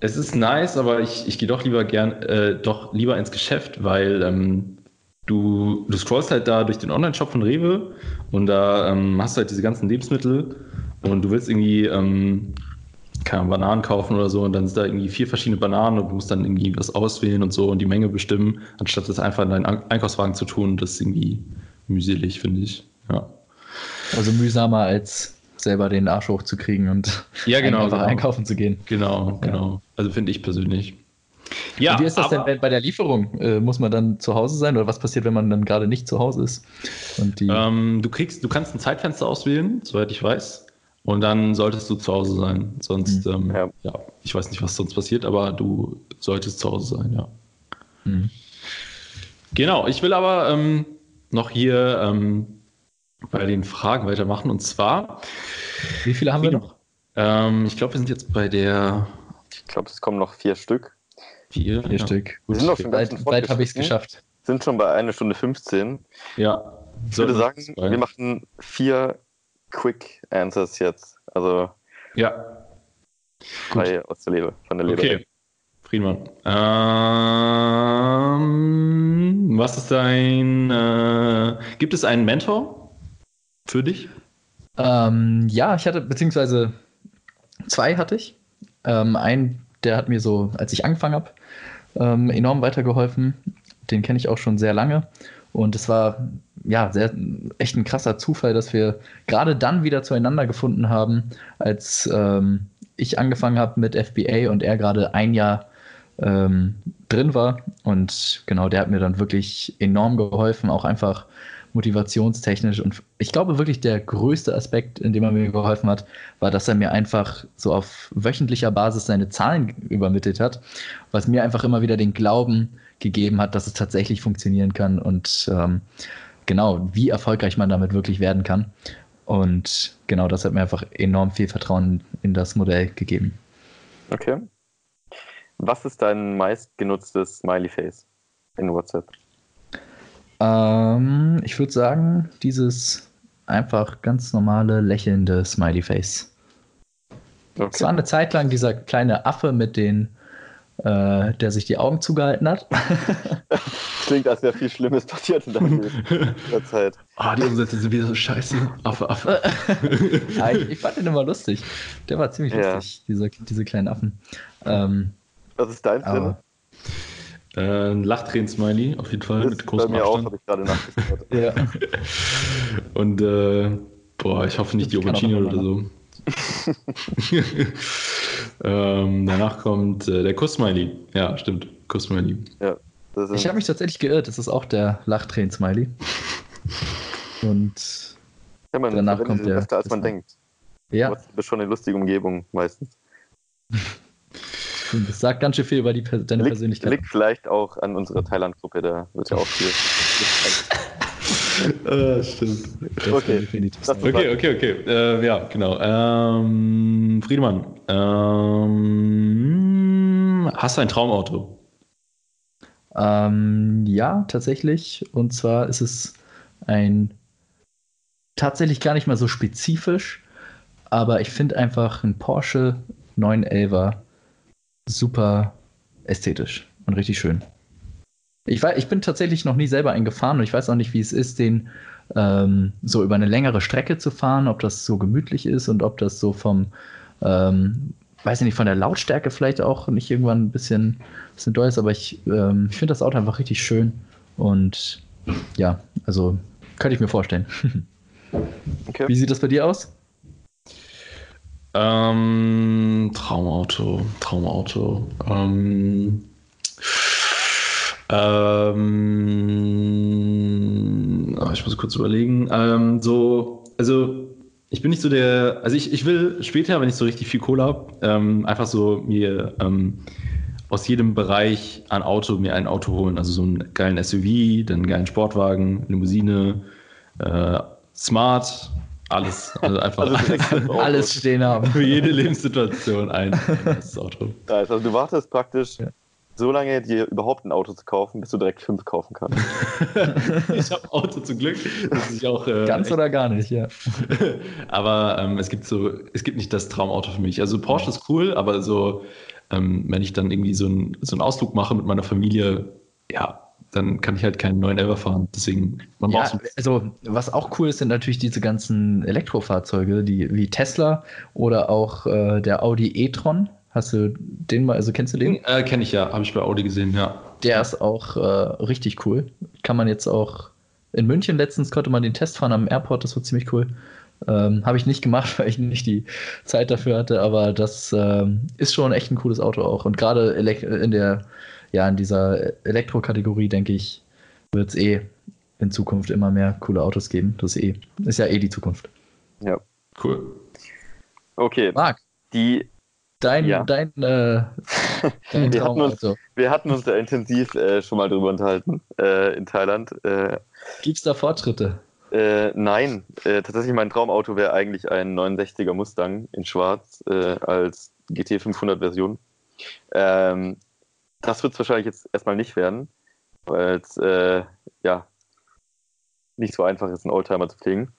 es ist nice, aber ich, ich gehe doch lieber gern, äh, doch lieber ins Geschäft, weil ähm, du, du scrollst halt da durch den Online-Shop von Rewe und da ähm, hast du halt diese ganzen Lebensmittel und du willst irgendwie ähm, keine Bananen kaufen oder so und dann sind da irgendwie vier verschiedene Bananen und du musst dann irgendwie was auswählen und so und die Menge bestimmen, anstatt das einfach in deinen Einkaufswagen zu tun. Das ist irgendwie mühselig, finde ich. Ja. Also mühsamer als selber den Arsch hochzukriegen und ja, genau, einfach genau. einkaufen zu gehen. Genau, genau. Ja. Also finde ich persönlich. Ja, und wie ist das aber, denn bei der Lieferung? Äh, muss man dann zu Hause sein oder was passiert, wenn man dann gerade nicht zu Hause ist? Und die ähm, du kriegst, du kannst ein Zeitfenster auswählen, soweit ich weiß. Und dann solltest du zu Hause sein. Sonst, mhm. ähm, ja. ja. ich weiß nicht, was sonst passiert, aber du solltest zu Hause sein, ja. Mhm. Genau, ich will aber ähm, noch hier ähm, bei den Fragen weitermachen. Und zwar. Wie viele haben wir noch? Ähm, ich glaube, wir sind jetzt bei der. Ich glaube, es kommen noch vier Stück. Vier, vier ja. Stück. Wir sind noch schon bald, bald habe ich es geschafft. Sind schon bei einer Stunde 15. Ja. Ich würde sagen, wir machen vier Quick Answers jetzt. Also. Ja. Frei aus der Leber, von der Leber. Okay. Friedmann. Ähm, was ist dein. Äh, gibt es einen Mentor für dich? Ähm, ja, ich hatte, beziehungsweise zwei hatte ich. Ähm, einen, der hat mir so, als ich angefangen habe, ähm, enorm weitergeholfen. Den kenne ich auch schon sehr lange. Und es war ja sehr, echt ein krasser Zufall, dass wir gerade dann wieder zueinander gefunden haben, als ähm, ich angefangen habe mit FBA und er gerade ein Jahr ähm, drin war. Und genau, der hat mir dann wirklich enorm geholfen, auch einfach motivationstechnisch. Und ich glaube wirklich, der größte Aspekt, in dem er mir geholfen hat, war, dass er mir einfach so auf wöchentlicher Basis seine Zahlen übermittelt hat, was mir einfach immer wieder den Glauben gegeben hat, dass es tatsächlich funktionieren kann und ähm, genau, wie erfolgreich man damit wirklich werden kann. Und genau, das hat mir einfach enorm viel Vertrauen in das Modell gegeben. Okay. Was ist dein meistgenutztes Smiley Face in WhatsApp? Ähm, ich würde sagen, dieses einfach ganz normale lächelnde Smiley Face. Okay. Es war eine Zeit lang dieser kleine Affe mit den, äh, der sich die Augen zugehalten hat. Klingt, als wäre viel Schlimmes passiert in der Zeit. Ah, oh, die Umsätze sind wieder so scheiße. Affe, Affe. ich, ich, fand den immer lustig. Der war ziemlich ja. lustig, diese, diese kleinen Affen. Ähm, was ist dein Film? Äh, ein Lachtränen-Smiley, auf jeden Fall, das mit großem bei mir Abstand. auch, habe ich gerade nachgeschaut. ja. Und, äh, boah, ich hoffe nicht die Aubergine oder so. ähm, danach kommt äh, der Kuss-Smiley. Ja, stimmt, Kuss-Smiley. Ja, ich habe mich tatsächlich geirrt, das ist auch der Lachtränen-Smiley. Und ja, man, danach kommt der. Öfter, als man denkt. Ja. Du hast schon eine lustige Umgebung meistens. Das sagt ganz schön viel über die, deine liegt, Persönlichkeit. Liegt vielleicht auch an unserer Thailand-Gruppe, da wird ja auch viel. äh, stimmt. Das okay. okay, okay, okay. Äh, ja, genau. Ähm, Friedemann, ähm, hast du ein Traumauto? Ähm, ja, tatsächlich. Und zwar ist es ein tatsächlich gar nicht mal so spezifisch, aber ich finde einfach ein Porsche 911er super ästhetisch und richtig schön. Ich, weiß, ich bin tatsächlich noch nie selber einen gefahren und ich weiß auch nicht, wie es ist, den ähm, so über eine längere Strecke zu fahren, ob das so gemütlich ist und ob das so vom, ähm, weiß ich nicht, von der Lautstärke vielleicht auch nicht irgendwann ein bisschen, bisschen doll ist, aber ich, ähm, ich finde das Auto einfach richtig schön und ja, also könnte ich mir vorstellen. Okay. Wie sieht das bei dir aus? Ähm, Traumauto, Traumauto. Ähm, ähm, oh, ich muss kurz überlegen. Ähm, so, also ich bin nicht so der, also ich, ich will später, wenn ich so richtig viel Kohle habe, ähm, einfach so mir ähm, aus jedem Bereich ein Auto, mir ein Auto holen. Also so einen geilen SUV, dann einen geilen Sportwagen, Limousine, äh, Smart, alles. Also einfach also alles stehen haben. Für jede Lebenssituation ein, das Auto. Also du wartest praktisch ja. so lange, dir überhaupt ein Auto zu kaufen, bis du direkt fünf kaufen kannst. ich habe Auto zum Glück. Das ist auch, äh, Ganz oder gar nicht, ja. aber ähm, es gibt so, es gibt nicht das Traumauto für mich. Also Porsche ist cool, aber so, ähm, wenn ich dann irgendwie so, ein, so einen Ausflug mache mit meiner Familie, ja, dann kann ich halt keinen neuen Ever fahren. Deswegen, man ja, braucht Also, was auch cool ist, sind natürlich diese ganzen Elektrofahrzeuge, die wie Tesla oder auch äh, der Audi e-tron. Hast du den mal, also kennst du den? Äh, Kenne ich ja, habe ich bei Audi gesehen, ja. Der ist auch äh, richtig cool. Kann man jetzt auch in München letztens konnte man den Test fahren am Airport, das war ziemlich cool. Ähm, habe ich nicht gemacht, weil ich nicht die Zeit dafür hatte, aber das ähm, ist schon echt ein cooles Auto auch. Und gerade in der ja, in dieser Elektrokategorie, denke ich, wird es eh in Zukunft immer mehr coole Autos geben. Das ist, eh, ist ja eh die Zukunft. Ja. Cool. Okay. Marc. Die. Dein, ja. dein, äh, wir, hatten uns, wir hatten uns da intensiv äh, schon mal drüber unterhalten äh, in Thailand. Äh, Gibt es da Fortschritte? Äh, nein, äh, tatsächlich mein Traumauto wäre eigentlich ein 69er Mustang in Schwarz äh, als GT 500 Version. Ähm, das wird es wahrscheinlich jetzt erstmal nicht werden, weil es äh, ja nicht so einfach ist, einen Oldtimer zu pflegen.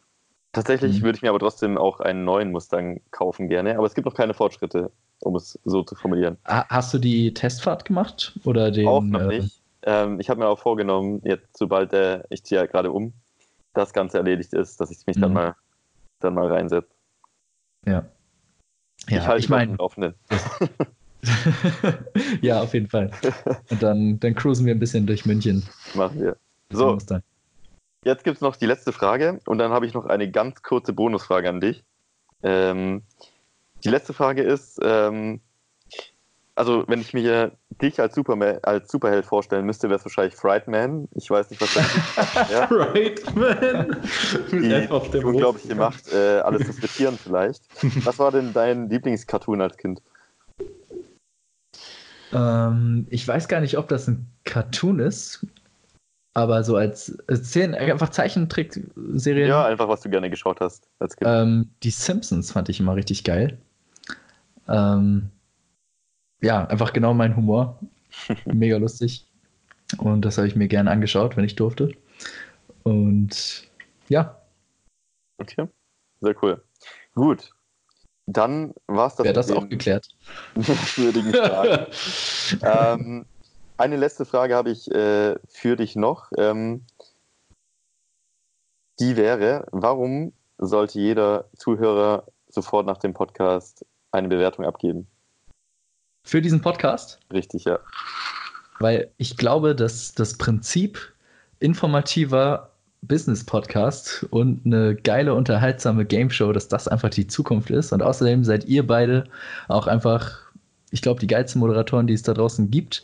Tatsächlich mhm. würde ich mir aber trotzdem auch einen neuen Mustang kaufen gerne, aber es gibt noch keine Fortschritte, um es so zu formulieren. Hast du die Testfahrt gemacht oder den? Auch noch äh, nicht. Ähm, ich habe mir auch vorgenommen, jetzt sobald der, ich ziehe ja gerade um, das Ganze erledigt ist, dass ich mich mhm. dann mal dann mal reinsetze. Ja. ja ich halte ich meine Laufenden. ja, auf jeden Fall. Und dann, dann cruisen wir ein bisschen durch München. Machen wir. So, jetzt gibt es noch die letzte Frage und dann habe ich noch eine ganz kurze Bonusfrage an dich. Ähm, die letzte Frage ist, ähm, also wenn ich mir dich als, Superman, als Superheld vorstellen müsste, wäre es wahrscheinlich Frightman. Ich weiß nicht, was das ist. ja? Frightman? Die, auf der unglaubliche Macht, äh, alles zu frittieren vielleicht. Was war denn dein Lieblingscartoon als Kind? Ähm, ich weiß gar nicht, ob das ein Cartoon ist, aber so als zehn, einfach Zeichentrickserien. Ja, einfach was du gerne geschaut hast als Kind. Ähm, die Simpsons fand ich immer richtig geil. Ähm, ja, einfach genau mein Humor. Mega lustig. Und das habe ich mir gerne angeschaut, wenn ich durfte. Und ja. Okay, sehr cool. Gut. Dann war es das. Wäre das auch geklärt? Fragen. ähm, eine letzte Frage habe ich äh, für dich noch. Ähm, die wäre, warum sollte jeder Zuhörer sofort nach dem Podcast eine Bewertung abgeben? Für diesen Podcast? Richtig, ja. Weil ich glaube, dass das Prinzip informativer Business-Podcast und eine geile, unterhaltsame Game Show, dass das einfach die Zukunft ist. Und außerdem seid ihr beide auch einfach, ich glaube, die geilsten Moderatoren, die es da draußen gibt.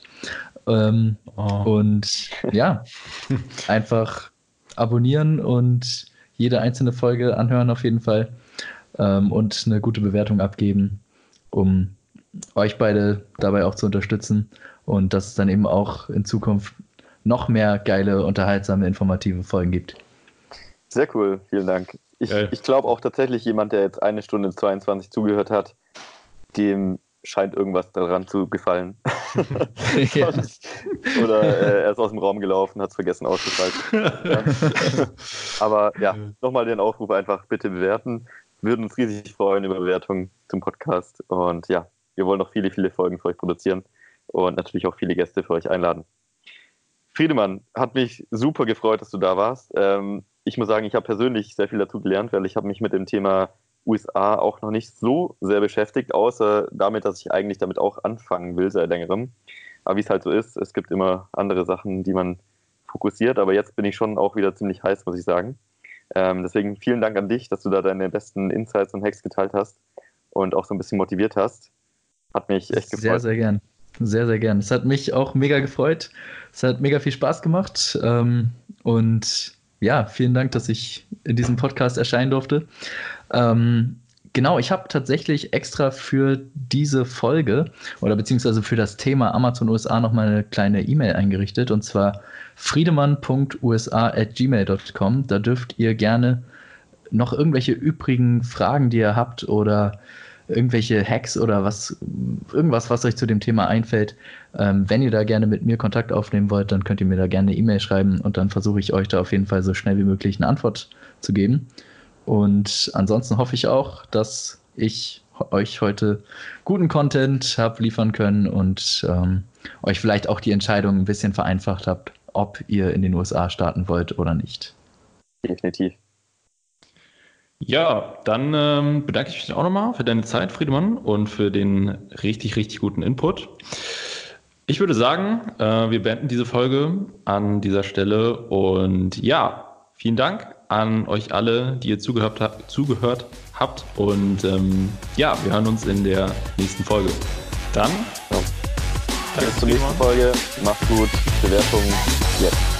Ähm, oh. Und ja, einfach abonnieren und jede einzelne Folge anhören auf jeden Fall ähm, und eine gute Bewertung abgeben, um euch beide dabei auch zu unterstützen und dass es dann eben auch in Zukunft noch mehr geile, unterhaltsame, informative Folgen gibt. Sehr cool, vielen Dank. Ich, ich glaube auch tatsächlich, jemand, der jetzt eine Stunde 22 zugehört hat, dem scheint irgendwas daran zu gefallen. ja. Oder äh, er ist aus dem Raum gelaufen, hat es vergessen auszuschalten. Aber ja, nochmal den Aufruf einfach bitte bewerten. Würden uns riesig freuen über Bewertungen zum Podcast. Und ja, wir wollen noch viele, viele Folgen für euch produzieren und natürlich auch viele Gäste für euch einladen. Friedemann, hat mich super gefreut, dass du da warst. Ähm, ich muss sagen, ich habe persönlich sehr viel dazu gelernt, weil ich habe mich mit dem Thema USA auch noch nicht so sehr beschäftigt, außer damit, dass ich eigentlich damit auch anfangen will seit längerem. Aber wie es halt so ist, es gibt immer andere Sachen, die man fokussiert. Aber jetzt bin ich schon auch wieder ziemlich heiß, muss ich sagen. Ähm, deswegen vielen Dank an dich, dass du da deine besten Insights und Hacks geteilt hast und auch so ein bisschen motiviert hast. Hat mich echt gefreut. Sehr, sehr gern. Sehr, sehr gern. Es hat mich auch mega gefreut. Es hat mega viel Spaß gemacht. Ähm, und ja, vielen Dank, dass ich in diesem Podcast erscheinen durfte. Ähm, genau, ich habe tatsächlich extra für diese Folge oder beziehungsweise für das Thema Amazon USA nochmal eine kleine E-Mail eingerichtet und zwar friedemann.usa.gmail.com. Da dürft ihr gerne noch irgendwelche übrigen Fragen, die ihr habt oder irgendwelche Hacks oder was, irgendwas, was euch zu dem Thema einfällt. Ähm, wenn ihr da gerne mit mir Kontakt aufnehmen wollt, dann könnt ihr mir da gerne eine E-Mail schreiben und dann versuche ich euch da auf jeden Fall so schnell wie möglich eine Antwort zu geben. Und ansonsten hoffe ich auch, dass ich euch heute guten Content habe liefern können und ähm, euch vielleicht auch die Entscheidung ein bisschen vereinfacht habt, ob ihr in den USA starten wollt oder nicht. Definitiv. Ja, dann ähm, bedanke ich mich auch nochmal für deine Zeit, Friedemann, und für den richtig, richtig guten Input. Ich würde sagen, äh, wir beenden diese Folge an dieser Stelle und ja, vielen Dank an euch alle, die ihr zugehört, habt, zugehört habt und ähm, ja, wir hören uns in der nächsten Folge. Dann, ja. bis zur nächsten Folge. Macht's gut. Bewertung jetzt.